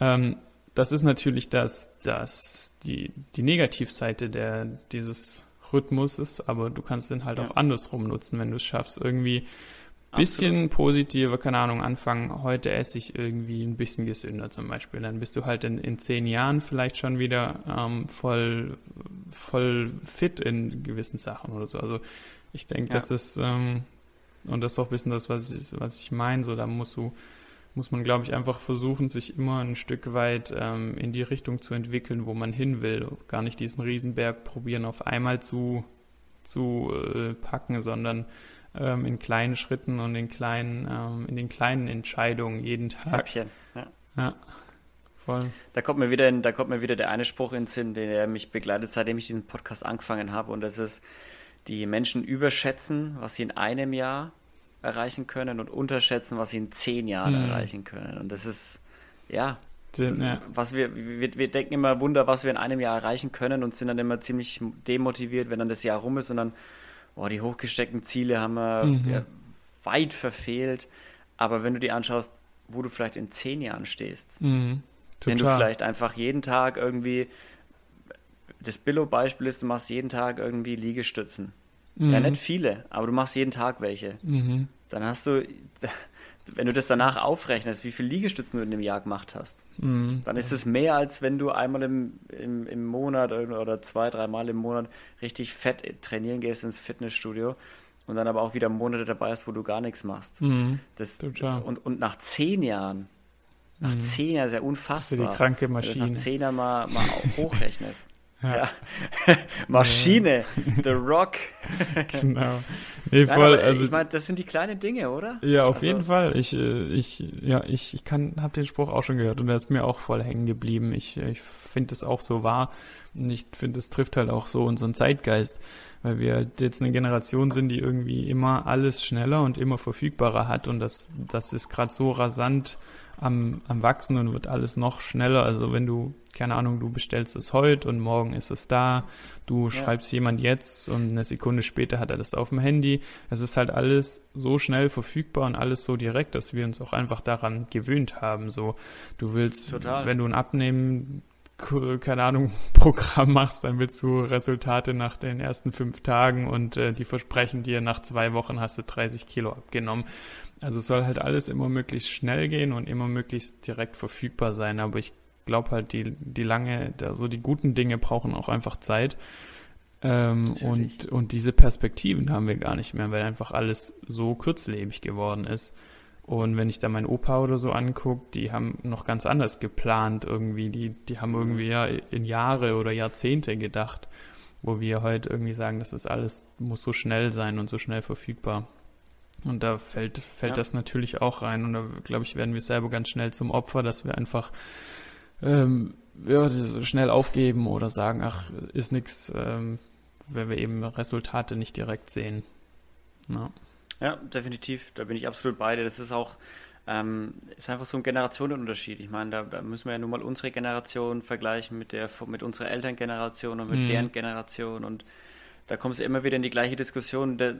Ähm, das ist natürlich das, das, die, die Negativseite der, dieses Rhythmuses, aber du kannst den halt ja. auch andersrum nutzen, wenn du es schaffst, irgendwie ein bisschen Absolut. positiver, keine Ahnung, anfangen, heute esse ich irgendwie ein bisschen gesünder zum Beispiel. Dann bist du halt in, in zehn Jahren vielleicht schon wieder ähm, voll, voll fit in gewissen Sachen oder so. Also ich denke, ja. das ist, ähm, und das ist auch ein bisschen das, was ich, was ich meine, so da musst du muss man, glaube ich, einfach versuchen, sich immer ein Stück weit ähm, in die Richtung zu entwickeln, wo man hin will. Gar nicht diesen Riesenberg probieren, auf einmal zu, zu äh, packen, sondern ähm, in kleinen Schritten und in kleinen, ähm, in den kleinen Entscheidungen jeden Tag. Häppchen, ja. ja. Voll. Da kommt mir wieder, da kommt mir wieder der eine Spruch ins Sinn, der mich begleitet, seitdem ich diesen Podcast angefangen habe, und das ist, die Menschen überschätzen, was sie in einem Jahr erreichen können und unterschätzen, was sie in zehn Jahren mhm. erreichen können. Und das ist, ja, das, ja. was wir, wir, wir denken immer Wunder, was wir in einem Jahr erreichen können und sind dann immer ziemlich demotiviert, wenn dann das Jahr rum ist und dann boah, die hochgesteckten Ziele haben wir mhm. ja, weit verfehlt. Aber wenn du dir anschaust, wo du vielleicht in zehn Jahren stehst, mhm. wenn du vielleicht einfach jeden Tag irgendwie, das Billo-Beispiel ist, du machst jeden Tag irgendwie Liegestützen. Mhm. Ja, nicht viele, aber du machst jeden Tag welche. Mhm. Dann hast du, [LAUGHS] wenn du das danach aufrechnest, wie viele Liegestützen du in dem Jahr gemacht hast, mhm. dann ist es mehr, als wenn du einmal im, im, im Monat oder zwei, dreimal im Monat richtig fett trainieren gehst ins Fitnessstudio und dann aber auch wieder Monate dabei hast, wo du gar nichts machst. Mhm. Das, und, und nach zehn Jahren, nach mhm. zehn Jahren, sehr unfassbar. Das ist die kranke Maschine. Wenn du nach zehn Jahren mal, mal [LAUGHS] hochrechnest. Ja. [LAUGHS] Maschine, [LAUGHS] The Rock. [LAUGHS] genau. Nee, voll, Nein, also, ich meine, das sind die kleinen Dinge, oder? Ja, auf also, jeden Fall. Ich, äh, ich, ja, ich, ich kann, habe den Spruch auch schon gehört und der ist mir auch voll hängen geblieben. Ich, ich finde es auch so wahr und ich finde, es trifft halt auch so unseren Zeitgeist, weil wir halt jetzt eine Generation sind, die irgendwie immer alles schneller und immer verfügbarer hat und das, das ist gerade so rasant am, am Wachsen und wird alles noch schneller. Also wenn du, keine Ahnung, du bestellst es heute und morgen ist es da, du ja. schreibst jemand jetzt und eine Sekunde später hat er das auf dem Handy. Es ist halt alles so schnell verfügbar und alles so direkt, dass wir uns auch einfach daran gewöhnt haben. So, du willst, Total. wenn du ein Abnehmen keine Ahnung, [LAUGHS] Programm machst, dann willst du Resultate nach den ersten fünf Tagen und äh, die versprechen dir, nach zwei Wochen hast du 30 Kilo abgenommen. Also es soll halt alles immer möglichst schnell gehen und immer möglichst direkt verfügbar sein. Aber ich glaube halt, die, die lange, also die guten Dinge brauchen auch einfach Zeit. Ähm, und, und diese Perspektiven haben wir gar nicht mehr, weil einfach alles so kurzlebig geworden ist. Und wenn ich da meinen Opa oder so angucke, die haben noch ganz anders geplant irgendwie. Die, die haben irgendwie ja in Jahre oder Jahrzehnte gedacht, wo wir heute irgendwie sagen, das ist alles, muss so schnell sein und so schnell verfügbar. Und da fällt, fällt ja. das natürlich auch rein. Und da, glaube ich, werden wir selber ganz schnell zum Opfer, dass wir einfach ähm, ja, schnell aufgeben oder sagen, ach, ist nichts, ähm, wenn wir eben Resultate nicht direkt sehen. Ja. Ja, definitiv. Da bin ich absolut bei dir. Das ist auch, ähm, ist einfach so ein Generationenunterschied. Ich meine, da, da, müssen wir ja nun mal unsere Generation vergleichen mit der mit unserer Elterngeneration und mit mhm. deren Generation. Und da kommst du immer wieder in die gleiche Diskussion. Der,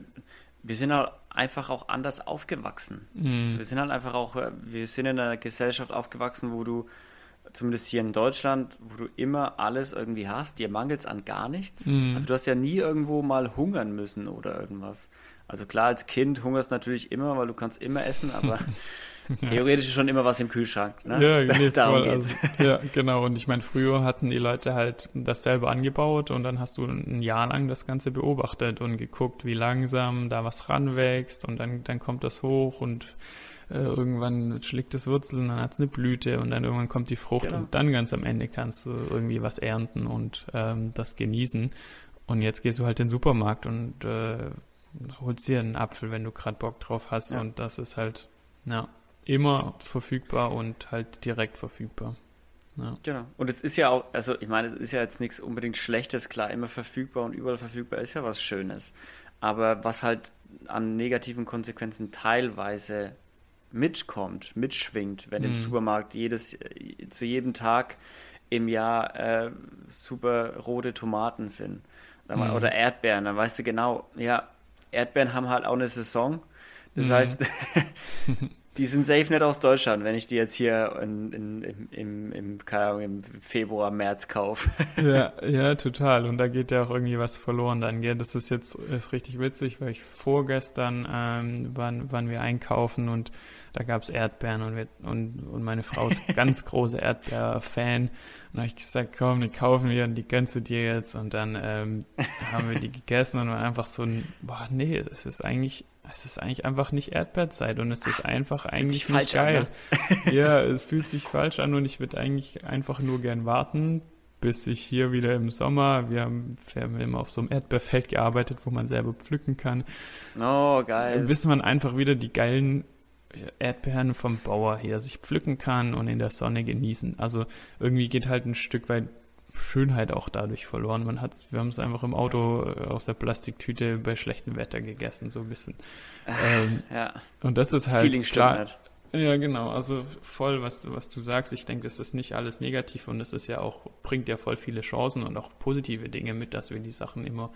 wir sind halt einfach auch anders aufgewachsen. Mhm. Also wir sind halt einfach auch, wir sind in einer Gesellschaft aufgewachsen, wo du, zumindest hier in Deutschland, wo du immer alles irgendwie hast, dir mangelt es an gar nichts. Mhm. Also du hast ja nie irgendwo mal hungern müssen oder irgendwas. Also klar, als Kind hungerst natürlich immer, weil du kannst immer essen, aber [LAUGHS] Theoretisch ist schon immer was im Kühlschrank. Ne? Ja, nee, [LAUGHS] Darum voll, also, ja, genau. Und ich meine, früher hatten die Leute halt dasselbe angebaut und dann hast du ein Jahr lang das Ganze beobachtet und geguckt, wie langsam da was ranwächst und dann, dann kommt das hoch und äh, irgendwann schlägt es Wurzeln, dann hat es eine Blüte und dann irgendwann kommt die Frucht genau. und dann ganz am Ende kannst du irgendwie was ernten und ähm, das genießen. Und jetzt gehst du halt in den Supermarkt und äh, holst dir einen Apfel, wenn du gerade Bock drauf hast ja. und das ist halt, ja immer verfügbar und halt direkt verfügbar. Ja. Genau. Und es ist ja auch, also ich meine, es ist ja jetzt nichts unbedingt Schlechtes, klar, immer verfügbar und überall verfügbar ist ja was Schönes. Aber was halt an negativen Konsequenzen teilweise mitkommt, mitschwingt, wenn mhm. im Supermarkt jedes, zu jedem Tag im Jahr äh, super rote Tomaten sind. Mhm. Oder Erdbeeren, dann weißt du genau, ja, Erdbeeren haben halt auch eine Saison. Das mhm. heißt, [LAUGHS] Die sind safe nicht aus Deutschland, wenn ich die jetzt hier in, in, im, im, im, im Februar, März kaufe. [LAUGHS] Ja, ja, total. Und da geht ja auch irgendwie was verloren dann, gell? Das ist jetzt ist richtig witzig, weil ich vorgestern ähm, waren, waren wir einkaufen und da gab es Erdbeeren und, wir, und, und meine Frau ist [LAUGHS] ganz große Erdbeer-Fan. Und da habe ich gesagt, komm, die kaufen wir und die gönnst du dir jetzt. Und dann ähm, haben wir die gegessen und waren einfach so ein, boah, nee, es ist eigentlich es ist eigentlich einfach nicht Erdbeerzeit und es ist einfach eigentlich nicht geil. An, ne? ja, [LAUGHS] es fühlt sich falsch an und ich würde eigentlich einfach nur gern warten, bis ich hier wieder im Sommer, wir haben, wir haben immer auf so einem Erdbeerfeld gearbeitet, wo man selber pflücken kann. Oh, geil. Bis man einfach wieder die geilen Erdbeeren vom Bauer her sich pflücken kann und in der Sonne genießen. Also irgendwie geht halt ein Stück weit Schönheit auch dadurch verloren. Man hat, wir haben es einfach im Auto äh, aus der Plastiktüte bei schlechtem Wetter gegessen, so ein bisschen. Ähm, ja. Und das ist das halt Feeling klar. Halt. Ja, genau. Also voll, was, was du sagst. Ich denke, das ist nicht alles negativ und es ist ja auch, bringt ja voll viele Chancen und auch positive Dinge mit, dass wir die Sachen immer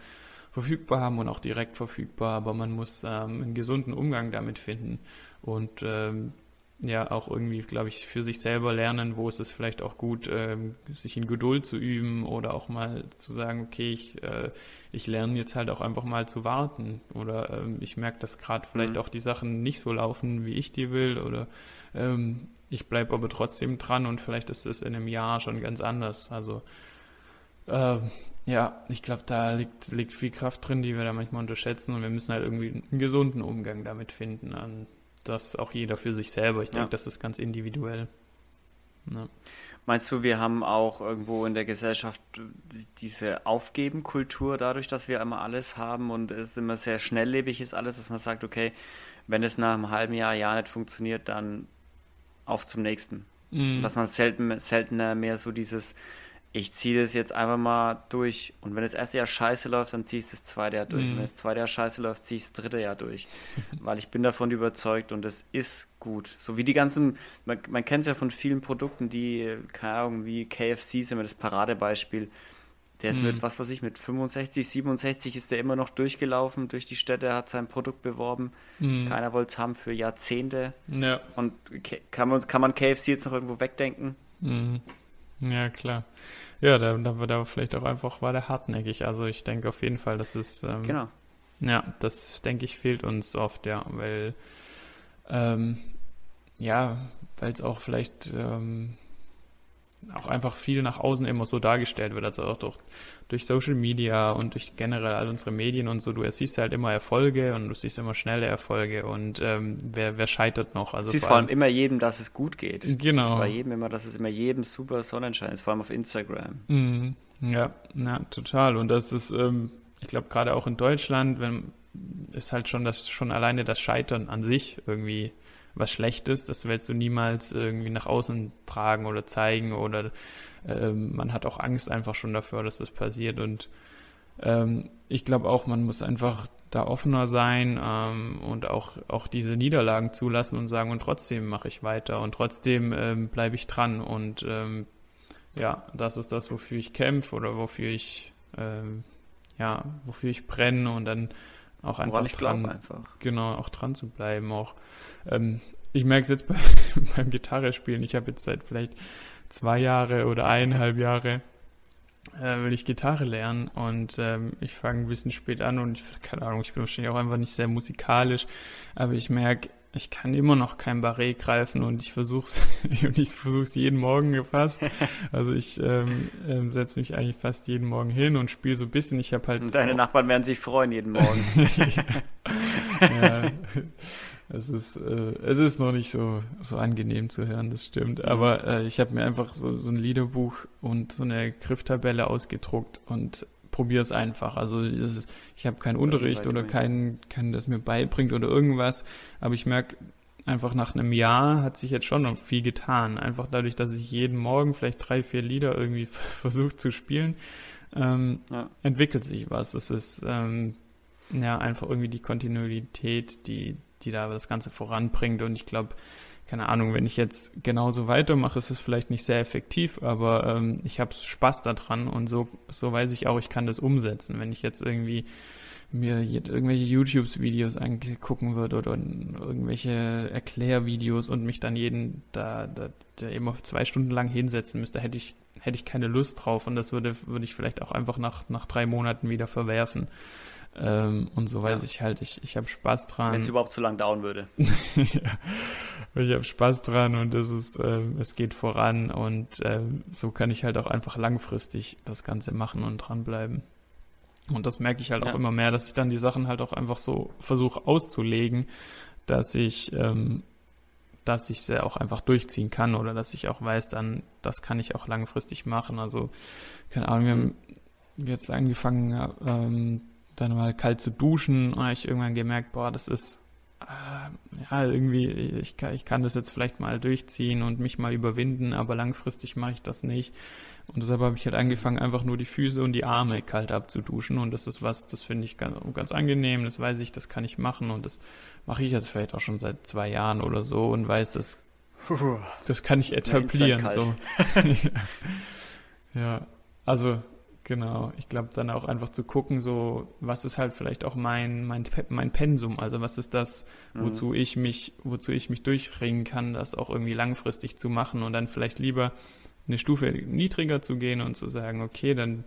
verfügbar haben und auch direkt verfügbar, aber man muss ähm, einen gesunden Umgang damit finden und ähm, ja auch irgendwie, glaube ich, für sich selber lernen, wo ist es vielleicht auch gut, ähm, sich in Geduld zu üben oder auch mal zu sagen, okay, ich, äh, ich lerne jetzt halt auch einfach mal zu warten oder ähm, ich merke, dass gerade vielleicht mhm. auch die Sachen nicht so laufen, wie ich die will oder ähm, ich bleibe aber trotzdem dran und vielleicht ist es in einem Jahr schon ganz anders. Also äh, ja, ich glaube, da liegt, liegt viel Kraft drin, die wir da manchmal unterschätzen und wir müssen halt irgendwie einen gesunden Umgang damit finden. Und das auch jeder für sich selber. Ich denke, das ist ganz individuell. Ja. Meinst du, wir haben auch irgendwo in der Gesellschaft diese Aufgeben-Kultur, dadurch, dass wir immer alles haben und es immer sehr schnelllebig ist alles, dass man sagt, okay, wenn es nach einem halben Jahr, Jahr nicht funktioniert, dann auf zum nächsten. Mhm. Dass man selten, seltener mehr so dieses, ich ziehe das jetzt einfach mal durch. Und wenn das erste Jahr scheiße läuft, dann ziehe ich das zweite Jahr durch. Mhm. Und wenn das zweite Jahr scheiße läuft, ziehe ich das dritte Jahr durch. [LAUGHS] Weil ich bin davon überzeugt und es ist gut. So wie die ganzen, man, man kennt es ja von vielen Produkten, die, keine Ahnung, wie KFC ist immer das Paradebeispiel. Der ist mhm. mit, was weiß ich, mit 65, 67 ist der immer noch durchgelaufen durch die Städte, hat sein Produkt beworben. Mhm. Keiner wollte es haben für Jahrzehnte. Ja. Und kann man, kann man KFC jetzt noch irgendwo wegdenken? Mhm. Ja, klar. Ja, da, da war da vielleicht auch einfach, war der hartnäckig. Also ich denke auf jeden Fall, dass es ähm, genau. Ja, das denke ich fehlt uns oft, ja, weil ähm, ja, weil es auch vielleicht ähm, auch einfach viel nach außen immer so dargestellt wird, also auch durch, durch Social Media und durch generell all unsere Medien und so. Du siehst halt immer Erfolge und du siehst immer schnelle Erfolge und ähm, wer, wer scheitert noch? Also siehst vor allem, immer jedem, dass es gut geht. Genau. Bei jedem immer, dass es immer jedem super Sonnenschein ist, vor allem auf Instagram. Mhm. Ja, ja, total. Und das ist, ähm, ich glaube, gerade auch in Deutschland, wenn ist halt schon das schon alleine das Scheitern an sich irgendwie was Schlechtes, das willst du niemals irgendwie nach außen tragen oder zeigen oder ähm, man hat auch Angst einfach schon dafür, dass das passiert und ähm, ich glaube auch, man muss einfach da offener sein ähm, und auch, auch diese Niederlagen zulassen und sagen, und trotzdem mache ich weiter und trotzdem ähm, bleibe ich dran und ähm, ja, das ist das, wofür ich kämpfe oder wofür ich ähm, ja, wofür ich brenne und dann auch einfach dran, einfach. genau, auch dran zu bleiben. Auch ähm, ich merke es jetzt bei, [LAUGHS] beim Gitarrespielen. Ich habe jetzt seit vielleicht zwei Jahre oder eineinhalb Jahre äh, will ich Gitarre lernen und ähm, ich fange ein bisschen spät an und ich, keine Ahnung, ich bin wahrscheinlich auch einfach nicht sehr musikalisch, aber ich merke, ich kann immer noch kein Barré greifen und ich versuch's [LAUGHS] und ich versuch's jeden Morgen fast. [LAUGHS] Also ich ähm, ähm, setze mich eigentlich fast jeden Morgen hin und spiele so ein bisschen. Ich habe halt. Und deine Nachbarn werden sich freuen jeden Morgen. [LAUGHS] ja. Es ist, äh, es ist noch nicht so, so angenehm zu hören, das stimmt. Aber äh, ich habe mir einfach so, so ein Liederbuch und so eine Grifftabelle ausgedruckt und probiere es einfach. Also ist, ich habe keinen Unterricht oder keinen, keinen, das mir beibringt oder irgendwas, aber ich merke einfach nach einem Jahr hat sich jetzt schon noch viel getan. Einfach dadurch, dass ich jeden Morgen vielleicht drei, vier Lieder irgendwie [LAUGHS] versuche zu spielen, ähm, ja. entwickelt sich was. Es ist ähm, ja einfach irgendwie die Kontinuität, die, die da das Ganze voranbringt und ich glaube, keine Ahnung, wenn ich jetzt genauso weitermache, ist es vielleicht nicht sehr effektiv, aber ähm, ich habe Spaß daran und so, so weiß ich auch, ich kann das umsetzen. Wenn ich jetzt irgendwie mir irgendwelche YouTube-Videos angucken würde oder irgendwelche Erklärvideos und mich dann jeden da, da, da immer zwei Stunden lang hinsetzen müsste, hätte ich, hätte ich keine Lust drauf und das würde, würde ich vielleicht auch einfach nach, nach drei Monaten wieder verwerfen. Ähm, und so weiß ja. ich halt, ich, ich habe Spaß dran. Wenn es überhaupt zu lang dauern würde. [LAUGHS] ja. Ich habe Spaß dran und es ist, äh, es geht voran und äh, so kann ich halt auch einfach langfristig das Ganze machen und dranbleiben. Und das merke ich halt ja. auch immer mehr, dass ich dann die Sachen halt auch einfach so versuche auszulegen, dass ich, ähm, dass ich sie auch einfach durchziehen kann oder dass ich auch weiß, dann, das kann ich auch langfristig machen. Also, keine Ahnung, wir haben jetzt angefangen, ähm, dann mal kalt zu duschen und habe ich irgendwann gemerkt, boah, das ist äh, ja irgendwie, ich kann, ich kann das jetzt vielleicht mal durchziehen und mich mal überwinden, aber langfristig mache ich das nicht. Und deshalb habe ich halt angefangen, einfach nur die Füße und die Arme kalt abzuduschen. Und das ist was, das finde ich ganz, ganz angenehm, das weiß ich, das kann ich machen. Und das mache ich jetzt vielleicht auch schon seit zwei Jahren oder so und weiß, das, das kann ich etablieren. So. ja. [LAUGHS] [LAUGHS] ja, also Genau, ich glaube dann auch einfach zu gucken, so was ist halt vielleicht auch mein mein mein Pensum, also was ist das, wozu mhm. ich mich wozu ich mich durchringen kann, das auch irgendwie langfristig zu machen und dann vielleicht lieber eine Stufe niedriger zu gehen und zu sagen, okay, dann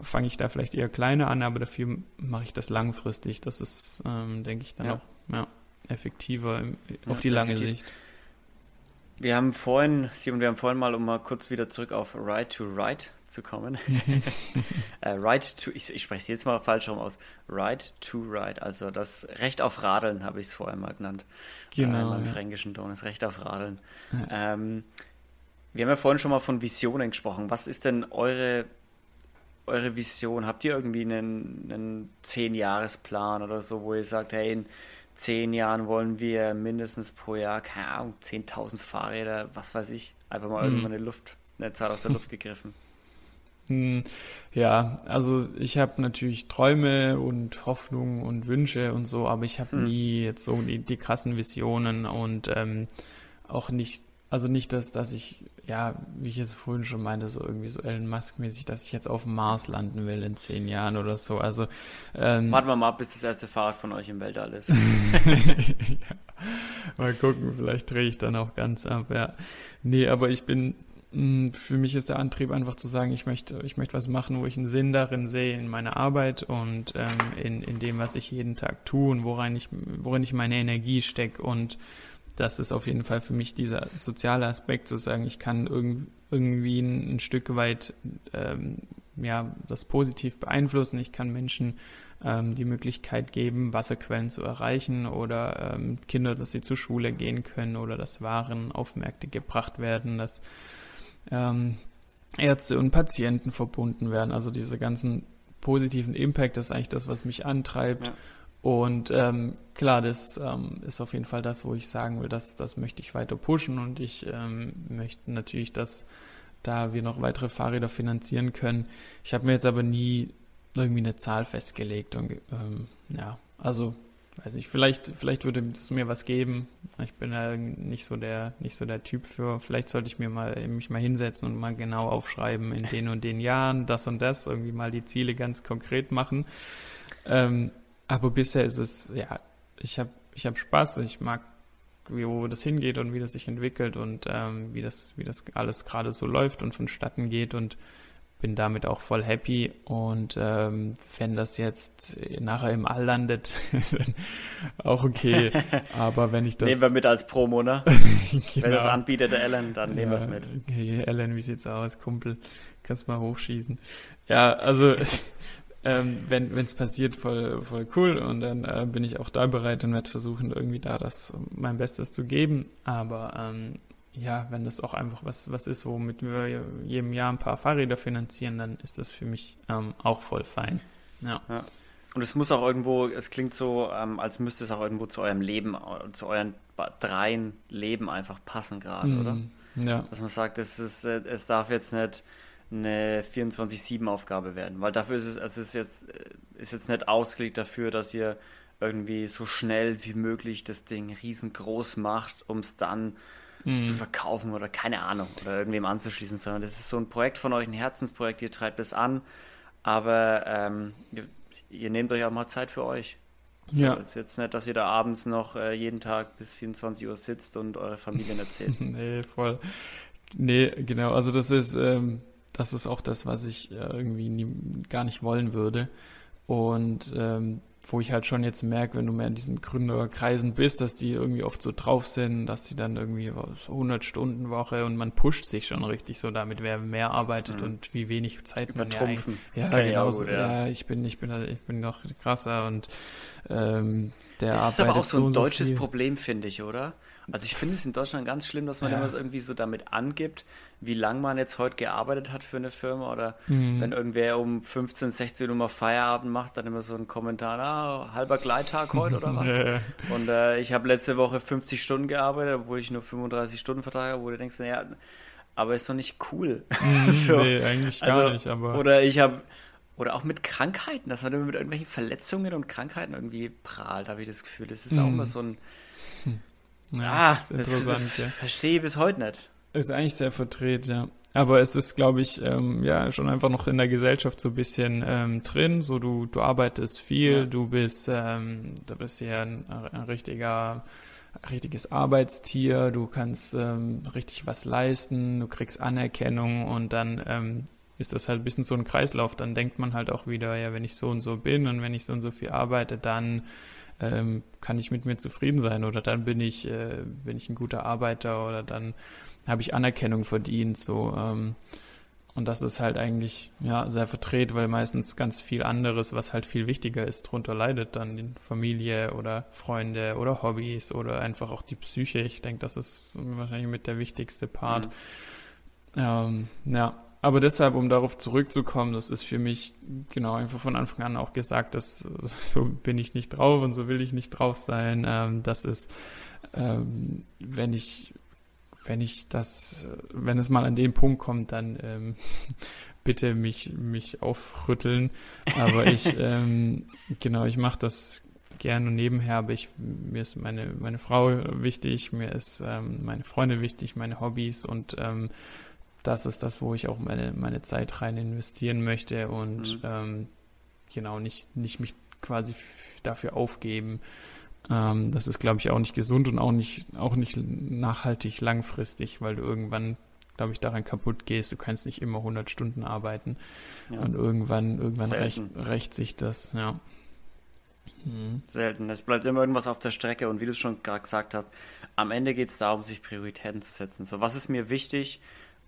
fange ich da vielleicht eher kleiner an, aber dafür mache ich das langfristig. Das ist, ähm, denke ich, dann ja. auch ja, effektiver im, auf die lange definitiv. Sicht. Wir haben vorhin, Simon, wir haben vorhin mal, um mal kurz wieder zurück auf Right to Right zu kommen. [LAUGHS] [LAUGHS] äh, right to, ich, ich spreche es jetzt mal falsch rum aus. Right to Right, also das Recht auf Radeln habe ich es vorher mal genannt. Genau. Äh, Im ja. fränkischen Ton, das Recht auf Radeln. Ja. Ähm, wir haben ja vorhin schon mal von Visionen gesprochen. Was ist denn eure, eure Vision? Habt ihr irgendwie einen, einen Zehn-Jahres-Plan oder so, wo ihr sagt, hey, in zehn Jahren wollen wir mindestens pro Jahr, keine Ahnung, 10.000 Fahrräder, was weiß ich, einfach mal mhm. irgendwann eine Luft, eine Zahl aus der Luft gegriffen. [LAUGHS] Hm, ja, also ich habe natürlich Träume und Hoffnungen und Wünsche und so, aber ich habe hm. nie jetzt so die, die krassen Visionen und ähm, auch nicht also nicht, dass, dass ich, ja, wie ich jetzt vorhin schon meinte, so irgendwie so Elon Musk-mäßig, dass ich jetzt auf dem Mars landen will in zehn Jahren oder so. Also ähm, Warten wir mal ab, bis das erste Fahrrad von euch im Weltall ist. [LAUGHS] ja. Mal gucken, vielleicht drehe ich dann auch ganz ab, ja. Nee, aber ich bin, für mich ist der Antrieb einfach zu sagen, ich möchte, ich möchte was machen, wo ich einen Sinn darin sehe in meiner Arbeit und ähm, in, in dem, was ich jeden Tag tue und worin ich, worin ich meine Energie stecke und das ist auf jeden Fall für mich dieser soziale Aspekt, zu sagen, ich kann irg irgendwie ein, ein, Stück weit ähm, ja, das positiv beeinflussen. Ich kann Menschen ähm, die Möglichkeit geben, Wasserquellen zu erreichen oder ähm, Kinder, dass sie zur Schule gehen können oder dass Waren auf Märkte gebracht werden, dass ähm, Ärzte und Patienten verbunden werden. Also diese ganzen positiven Impact, das ist eigentlich das, was mich antreibt. Ja. Und ähm, klar, das ähm, ist auf jeden Fall das, wo ich sagen will, dass das möchte ich weiter pushen und ich ähm, möchte natürlich, dass da wir noch weitere Fahrräder finanzieren können. Ich habe mir jetzt aber nie irgendwie eine Zahl festgelegt und ähm, ja, also weiß nicht, vielleicht, vielleicht würde es mir was geben. Ich bin ja nicht so der, nicht so der Typ für. Vielleicht sollte ich mir mal mich mal hinsetzen und mal genau aufschreiben in den und den Jahren das und das, irgendwie mal die Ziele ganz konkret machen. Ähm, aber bisher ist es, ja, ich habe ich hab Spaß, ich mag, wo das hingeht und wie das sich entwickelt und ähm, wie, das, wie das alles gerade so läuft und vonstatten geht und bin damit auch voll happy und ähm, wenn das jetzt nachher im All landet, dann [LAUGHS] auch okay. [LAUGHS] Aber wenn ich das. Nehmen wir mit als Promo, ne? [LAUGHS] genau. Wenn das anbietet, der Ellen, dann nehmen ja, wir es mit. Okay, Ellen, wie sieht's aus? Kumpel, kannst mal hochschießen. Ja, also ähm, wenn es passiert, voll, voll cool. Und dann äh, bin ich auch da bereit und werde versuchen, irgendwie da das mein Bestes zu geben. Aber ähm, ja, wenn das auch einfach was, was ist, womit wir jedem Jahr ein paar Fahrräder finanzieren, dann ist das für mich ähm, auch voll fein. Ja. ja. Und es muss auch irgendwo, es klingt so, ähm, als müsste es auch irgendwo zu eurem Leben, zu euren dreien Leben einfach passen gerade, mm, oder? Ja. Dass man sagt, es, ist, äh, es darf jetzt nicht eine 24-7-Aufgabe werden, weil dafür ist es, es ist jetzt, ist jetzt nicht ausgelegt dafür, dass ihr irgendwie so schnell wie möglich das Ding riesengroß macht, um es dann mhm. zu verkaufen oder keine Ahnung oder irgendwem anzuschließen, sondern das ist so ein Projekt von euch, ein Herzensprojekt, ihr treibt es an, aber ähm, ihr, ihr, nehmt euch auch mal Zeit für euch. Ja. Es ist jetzt nicht, dass ihr da abends noch äh, jeden Tag bis 24 Uhr sitzt und eure Familien erzählt. [LAUGHS] nee, voll. Nee, genau. Also das ist, ähm, das ist auch das, was ich äh, irgendwie nie, gar nicht wollen würde. Und ähm, wo ich halt schon jetzt merke, wenn du mehr in diesen Gründerkreisen bist, dass die irgendwie oft so drauf sind, dass die dann irgendwie so 100 Stunden Woche und man pusht sich schon richtig so damit, wer mehr arbeitet mhm. und wie wenig Zeit man ja, ja genau so, ja. ja. ich bin ich bin ich bin noch krasser und ähm, der das ist aber auch so ein deutsches so Problem finde ich, oder? Also ich finde es in Deutschland ganz schlimm, dass man ja. immer irgendwie so damit angibt, wie lange man jetzt heute gearbeitet hat für eine Firma oder mhm. wenn irgendwer um 15, 16 Uhr mal Feierabend macht, dann immer so ein Kommentar, ah, halber Gleittag heute oder [LAUGHS] was? Ja. Und äh, ich habe letzte Woche 50 Stunden gearbeitet, obwohl ich nur 35 Stunden Vertrag habe, wo du denkst, naja, aber ist doch nicht cool. Mhm, [LAUGHS] so. Nee, eigentlich gar also, nicht, aber. Oder ich habe oder auch mit Krankheiten, dass man immer mit irgendwelchen Verletzungen und Krankheiten irgendwie prahlt, habe ich das Gefühl. Das ist mhm. auch immer so ein. Ja, ah, interessant, das, ja. Verstehe ich bis heute nicht. Ist eigentlich sehr verdreht, ja. aber es ist, glaube ich, ähm, ja schon einfach noch in der Gesellschaft so ein bisschen ähm, drin. So du du arbeitest viel, ja. du bist ähm, du bist ja ein, ein richtiger richtiges Arbeitstier, du kannst ähm, richtig was leisten, du kriegst Anerkennung und dann ähm, ist das halt ein bisschen so ein Kreislauf. Dann denkt man halt auch wieder, ja, wenn ich so und so bin und wenn ich so und so viel arbeite, dann ähm, kann ich mit mir zufrieden sein oder dann bin ich, äh, bin ich ein guter Arbeiter oder dann habe ich Anerkennung verdient. So, ähm, und das ist halt eigentlich ja sehr verdreht, weil meistens ganz viel anderes, was halt viel wichtiger ist, drunter leidet dann die Familie oder Freunde oder Hobbys oder einfach auch die Psyche. Ich denke, das ist wahrscheinlich mit der wichtigste Part. Mhm. Ähm, ja, aber deshalb, um darauf zurückzukommen, das ist für mich genau einfach von Anfang an auch gesagt, dass [LAUGHS] so bin ich nicht drauf und so will ich nicht drauf sein. Ähm, das ist, ähm, wenn ich wenn ich das, wenn es mal an den Punkt kommt, dann ähm, [LAUGHS] bitte mich, mich aufrütteln. Aber [LAUGHS] ich, ähm, genau, ich mache das gerne nebenher, aber ich, mir ist meine, meine Frau wichtig, mir ist ähm, meine Freunde wichtig, meine Hobbys und ähm, das ist das, wo ich auch meine, meine Zeit rein investieren möchte und mhm. ähm, genau nicht, nicht mich quasi dafür aufgeben. Ähm, das ist, glaube ich, auch nicht gesund und auch nicht, auch nicht nachhaltig langfristig, weil du irgendwann, glaube ich, daran kaputt gehst. Du kannst nicht immer 100 Stunden arbeiten ja. und irgendwann, irgendwann rächt, rächt sich das, ja. Mhm. Selten. Es bleibt immer irgendwas auf der Strecke und wie du es schon gerade gesagt hast, am Ende geht es darum, sich Prioritäten zu setzen. So, was ist mir wichtig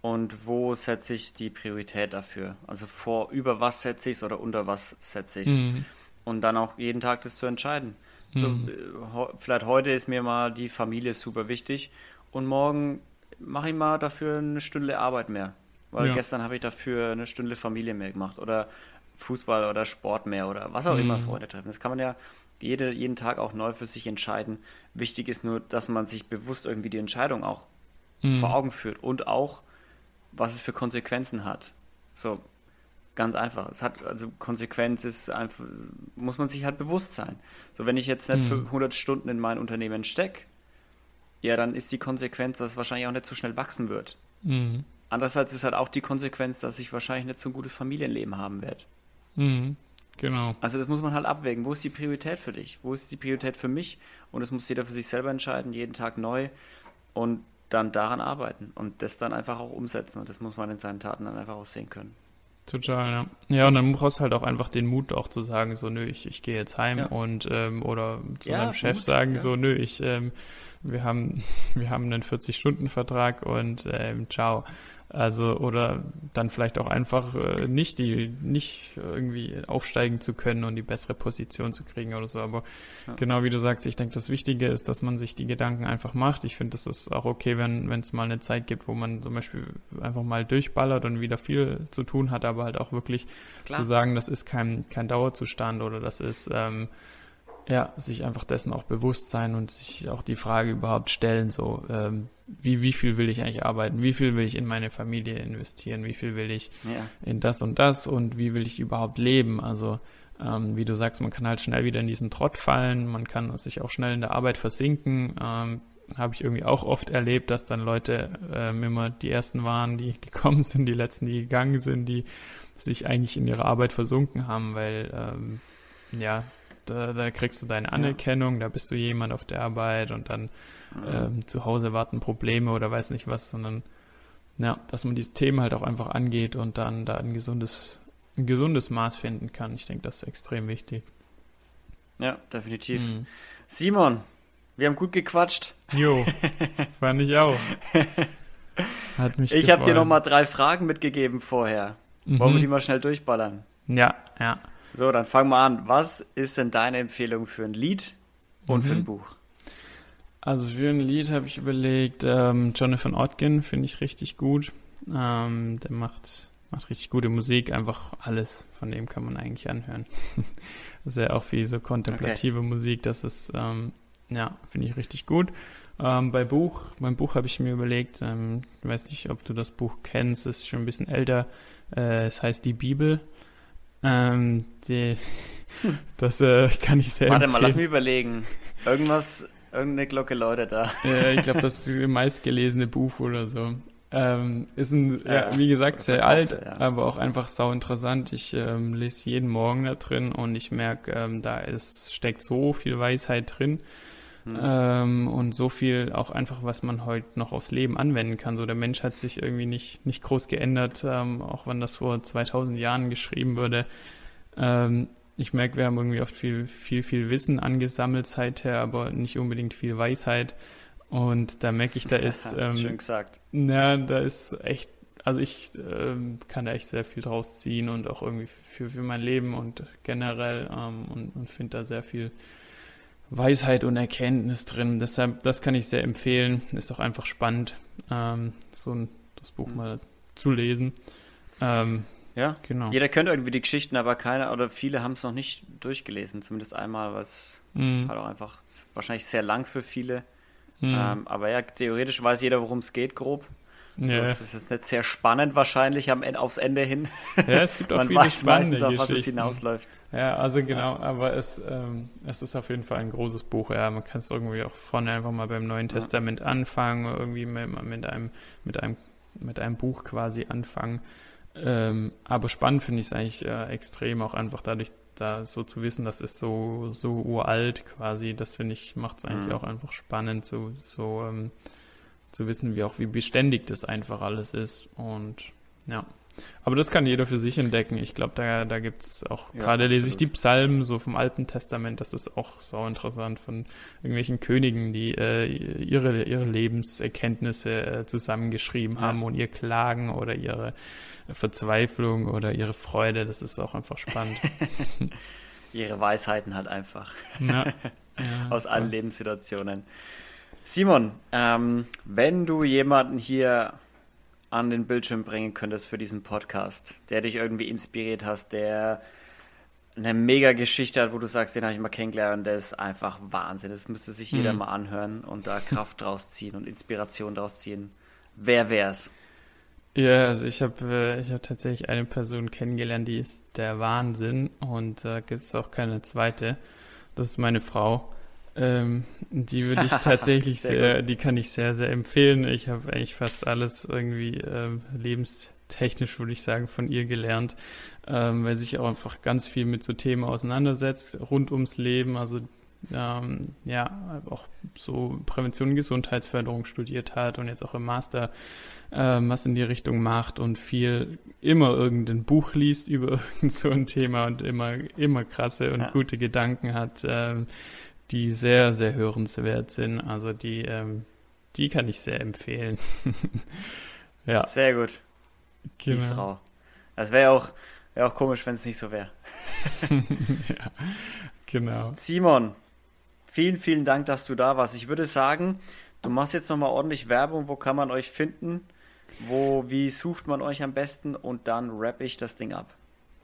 und wo setze ich die Priorität dafür? Also vor, über was setze ich es oder unter was setze ich es? Mhm. Und dann auch jeden Tag das zu entscheiden. So, mhm. Äh, vielleicht heute ist mir mal die Familie super wichtig und morgen mache ich mal dafür eine Stunde Arbeit mehr. Weil ja. gestern habe ich dafür eine Stunde Familie mehr gemacht oder Fußball oder Sport mehr oder was auch mhm. immer Freunde treffen. Das kann man ja jede, jeden Tag auch neu für sich entscheiden. Wichtig ist nur, dass man sich bewusst irgendwie die Entscheidung auch mhm. vor Augen führt und auch, was es für Konsequenzen hat. So, Ganz einfach. Es hat, also Konsequenz ist einfach, muss man sich halt bewusst sein. So, wenn ich jetzt nicht mhm. für 100 Stunden in mein Unternehmen stecke, ja, dann ist die Konsequenz, dass es wahrscheinlich auch nicht so schnell wachsen wird. Mhm. Andererseits ist halt auch die Konsequenz, dass ich wahrscheinlich nicht so ein gutes Familienleben haben werde. Mhm. Genau. Also das muss man halt abwägen. Wo ist die Priorität für dich? Wo ist die Priorität für mich? Und das muss jeder für sich selber entscheiden, jeden Tag neu und dann daran arbeiten und das dann einfach auch umsetzen. Und das muss man in seinen Taten dann einfach auch sehen können. Total, ja. Ja, und dann brauchst du halt auch einfach den Mut auch zu sagen, so, nö, ich, ich gehe jetzt heim ja. und ähm, oder zu ja, meinem Chef Mut, sagen, ja. so, nö, ich, ähm, wir haben, [LAUGHS] wir haben einen 40-Stunden-Vertrag und ähm, ciao. Also, oder dann vielleicht auch einfach äh, nicht die, nicht irgendwie aufsteigen zu können und die bessere Position zu kriegen oder so. Aber ja. genau wie du sagst, ich denke, das Wichtige ist, dass man sich die Gedanken einfach macht. Ich finde, das ist auch okay, wenn es mal eine Zeit gibt, wo man zum Beispiel einfach mal durchballert und wieder viel zu tun hat, aber halt auch wirklich Klar. zu sagen, das ist kein, kein Dauerzustand oder das ist, ähm, ja, sich einfach dessen auch bewusst sein und sich auch die Frage überhaupt stellen, so, ähm, wie, wie viel will ich eigentlich arbeiten, wie viel will ich in meine Familie investieren, wie viel will ich ja. in das und das und wie will ich überhaupt leben. Also, ähm, wie du sagst, man kann halt schnell wieder in diesen Trott fallen, man kann sich auch schnell in der Arbeit versinken. Ähm, Habe ich irgendwie auch oft erlebt, dass dann Leute ähm, immer die ersten waren, die [LAUGHS] gekommen sind, die letzten, die gegangen sind, die sich eigentlich in ihre Arbeit versunken haben, weil ähm, ja, da, da kriegst du deine Anerkennung, ja. da bist du jemand auf der Arbeit und dann mhm. ähm, zu Hause warten Probleme oder weiß nicht was, sondern ja, dass man diese Themen halt auch einfach angeht und dann da ein gesundes, ein gesundes Maß finden kann. Ich denke, das ist extrem wichtig. Ja, definitiv. Mhm. Simon, wir haben gut gequatscht. Jo, [LAUGHS] fand ich auch. Hat mich Ich habe dir noch mal drei Fragen mitgegeben vorher. Mhm. Wollen wir die mal schnell durchballern? Ja, ja. So, dann fangen wir an. Was ist denn deine Empfehlung für ein Lied und mhm. für ein mhm. Buch? Also für ein Lied habe ich überlegt, ähm, Jonathan Otkin finde ich richtig gut. Ähm, der macht, macht richtig gute Musik, einfach alles von dem kann man eigentlich anhören. das ist ja auch viel so kontemplative okay. Musik, das ist, ähm, ja, finde ich richtig gut. Ähm, bei Buch, beim Buch habe ich mir überlegt, ähm, ich weiß nicht, ob du das Buch kennst, es ist schon ein bisschen älter, äh, es heißt Die Bibel ähm, die, das äh, kann ich sehr Warte empfehlen. mal, lass mich überlegen. Irgendwas, irgendeine Glocke läutet da. [LAUGHS] ja, ich glaube, das ist das meistgelesene Buch oder so. Ähm, ist ein, ja, ja, wie gesagt, sehr alt, ja. aber auch einfach sau interessant. Ich ähm, lese jeden Morgen da drin und ich merke, ähm, da ist, steckt so viel Weisheit drin. Mhm. Ähm, und so viel auch einfach, was man heute noch aufs Leben anwenden kann. So der Mensch hat sich irgendwie nicht, nicht groß geändert, ähm, auch wenn das vor 2000 Jahren geschrieben wurde. Ähm, ich merke, wir haben irgendwie oft viel, viel, viel Wissen angesammelt seither, aber nicht unbedingt viel Weisheit. Und da merke ich, da [LAUGHS] ist. Ähm, Schön gesagt. Na, da ist echt, also ich ähm, kann da echt sehr viel draus ziehen und auch irgendwie für, für mein Leben und generell ähm, und, und finde da sehr viel Weisheit und Erkenntnis drin. Deshalb, das kann ich sehr empfehlen. Ist auch einfach spannend, ähm, so ein, das Buch mhm. mal zu lesen. Ähm, ja, genau. Jeder kennt irgendwie die Geschichten, aber keiner oder viele haben es noch nicht durchgelesen. Zumindest einmal, was mhm. halt auch einfach wahrscheinlich sehr lang für viele. Mhm. Ähm, aber ja, theoretisch weiß jeder, worum es geht, grob. Ja. Das ist jetzt nicht sehr spannend wahrscheinlich am Ende, aufs Ende hin. Ja, es gibt [LAUGHS] auch Man viele weiß meistens auf was es hinausläuft. Ja, also genau, aber es, ähm, es ist auf jeden Fall ein großes Buch. Ja, man kann es irgendwie auch vorne einfach mal beim Neuen ja. Testament anfangen, irgendwie mit, mit, einem, mit, einem, mit einem Buch quasi anfangen. Ähm, aber spannend finde ich es eigentlich äh, extrem, auch einfach dadurch, da so zu wissen, das ist so, so uralt quasi. Das finde ich, macht es eigentlich mhm. auch einfach spannend, so, so ähm, zu wissen, wie auch wie beständig das einfach alles ist. Und ja. Aber das kann jeder für sich entdecken. Ich glaube, da, da gibt es auch, ja, gerade lese ich die Psalmen so vom Alten Testament, das ist auch so interessant von irgendwelchen Königen, die äh, ihre, ihre Lebenserkenntnisse äh, zusammengeschrieben ja. haben und ihr Klagen oder ihre Verzweiflung oder ihre Freude. Das ist auch einfach spannend. [LAUGHS] ihre Weisheiten halt einfach. Ja. [LAUGHS] Aus allen Lebenssituationen. Simon, ähm, wenn du jemanden hier an den Bildschirm bringen könntest für diesen Podcast, der dich irgendwie inspiriert hast, der eine mega Geschichte hat, wo du sagst, den habe ich mal kennengelernt, der ist einfach Wahnsinn. Das müsste sich jeder mhm. mal anhören und da Kraft draus ziehen und Inspiration draus ziehen. Wer wär's? Ja, also ich habe äh, ich hab tatsächlich eine Person kennengelernt, die ist der Wahnsinn und da äh, gibt es auch keine zweite. Das ist meine Frau. Ähm, die würde ich [LAUGHS] tatsächlich sehr, sehr die kann ich sehr, sehr empfehlen. Ich habe eigentlich fast alles irgendwie ähm, lebenstechnisch, würde ich sagen, von ihr gelernt, ähm, weil sich auch einfach ganz viel mit so Themen auseinandersetzt, rund ums Leben, also ähm, ja, auch so Prävention und Gesundheitsförderung studiert hat und jetzt auch im Master ähm, was in die Richtung macht und viel immer irgendein Buch liest [LAUGHS] über irgend so ein Thema und immer, immer krasse und ja. gute Gedanken hat. Ähm, die sehr, sehr hörenswert sind. Also die, ähm, die kann ich sehr empfehlen. [LAUGHS] ja. Sehr gut. Genau. Die Frau. Das wäre auch, wär auch komisch, wenn es nicht so wäre. [LAUGHS] ja, genau. Simon, vielen, vielen Dank, dass du da warst. Ich würde sagen, du machst jetzt nochmal ordentlich Werbung. Wo kann man euch finden? Wo, wie sucht man euch am besten? Und dann rappe ich das Ding ab.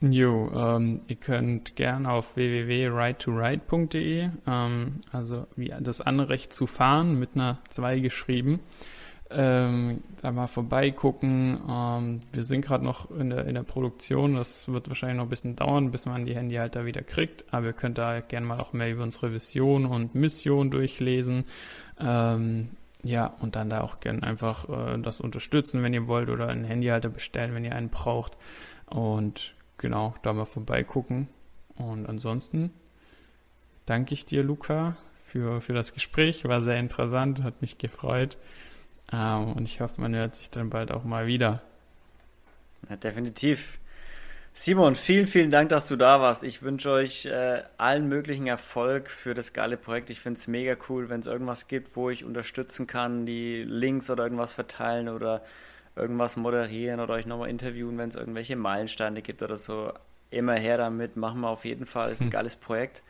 Jo, ähm, ihr könnt gerne auf www.right2ride.de, ähm, also wie das Anrecht zu fahren mit einer 2 geschrieben, ähm, da mal vorbeigucken. Ähm, wir sind gerade noch in der, in der Produktion, das wird wahrscheinlich noch ein bisschen dauern, bis man die Handyhalter wieder kriegt, aber ihr könnt da gerne mal auch mehr über unsere Vision und Mission durchlesen. Ähm, ja, und dann da auch gerne einfach äh, das unterstützen, wenn ihr wollt, oder einen Handyhalter bestellen, wenn ihr einen braucht. Und genau, da mal vorbeigucken. Und ansonsten danke ich dir, Luca, für, für das Gespräch. War sehr interessant, hat mich gefreut. Ähm, und ich hoffe, man hört sich dann bald auch mal wieder. Ja, definitiv. Simon, vielen, vielen Dank, dass du da warst. Ich wünsche euch äh, allen möglichen Erfolg für das geile Projekt. Ich finde es mega cool, wenn es irgendwas gibt, wo ich unterstützen kann, die Links oder irgendwas verteilen oder irgendwas moderieren oder euch nochmal interviewen, wenn es irgendwelche Meilensteine gibt oder so. Immer her damit, machen wir auf jeden Fall. Ist ein hm. geiles Projekt.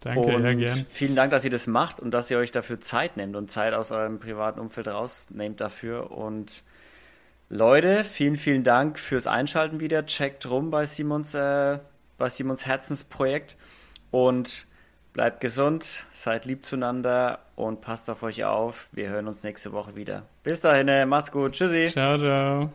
Danke, und ja, gern. Vielen Dank, dass ihr das macht und dass ihr euch dafür Zeit nehmt und Zeit aus eurem privaten Umfeld rausnehmt dafür. Und Leute, vielen, vielen Dank fürs Einschalten wieder. Checkt rum bei Simons, äh, bei Simons Herzensprojekt und bleibt gesund, seid lieb zueinander und passt auf euch auf. Wir hören uns nächste Woche wieder. Bis dahin, macht's gut. Tschüssi. Ciao, ciao.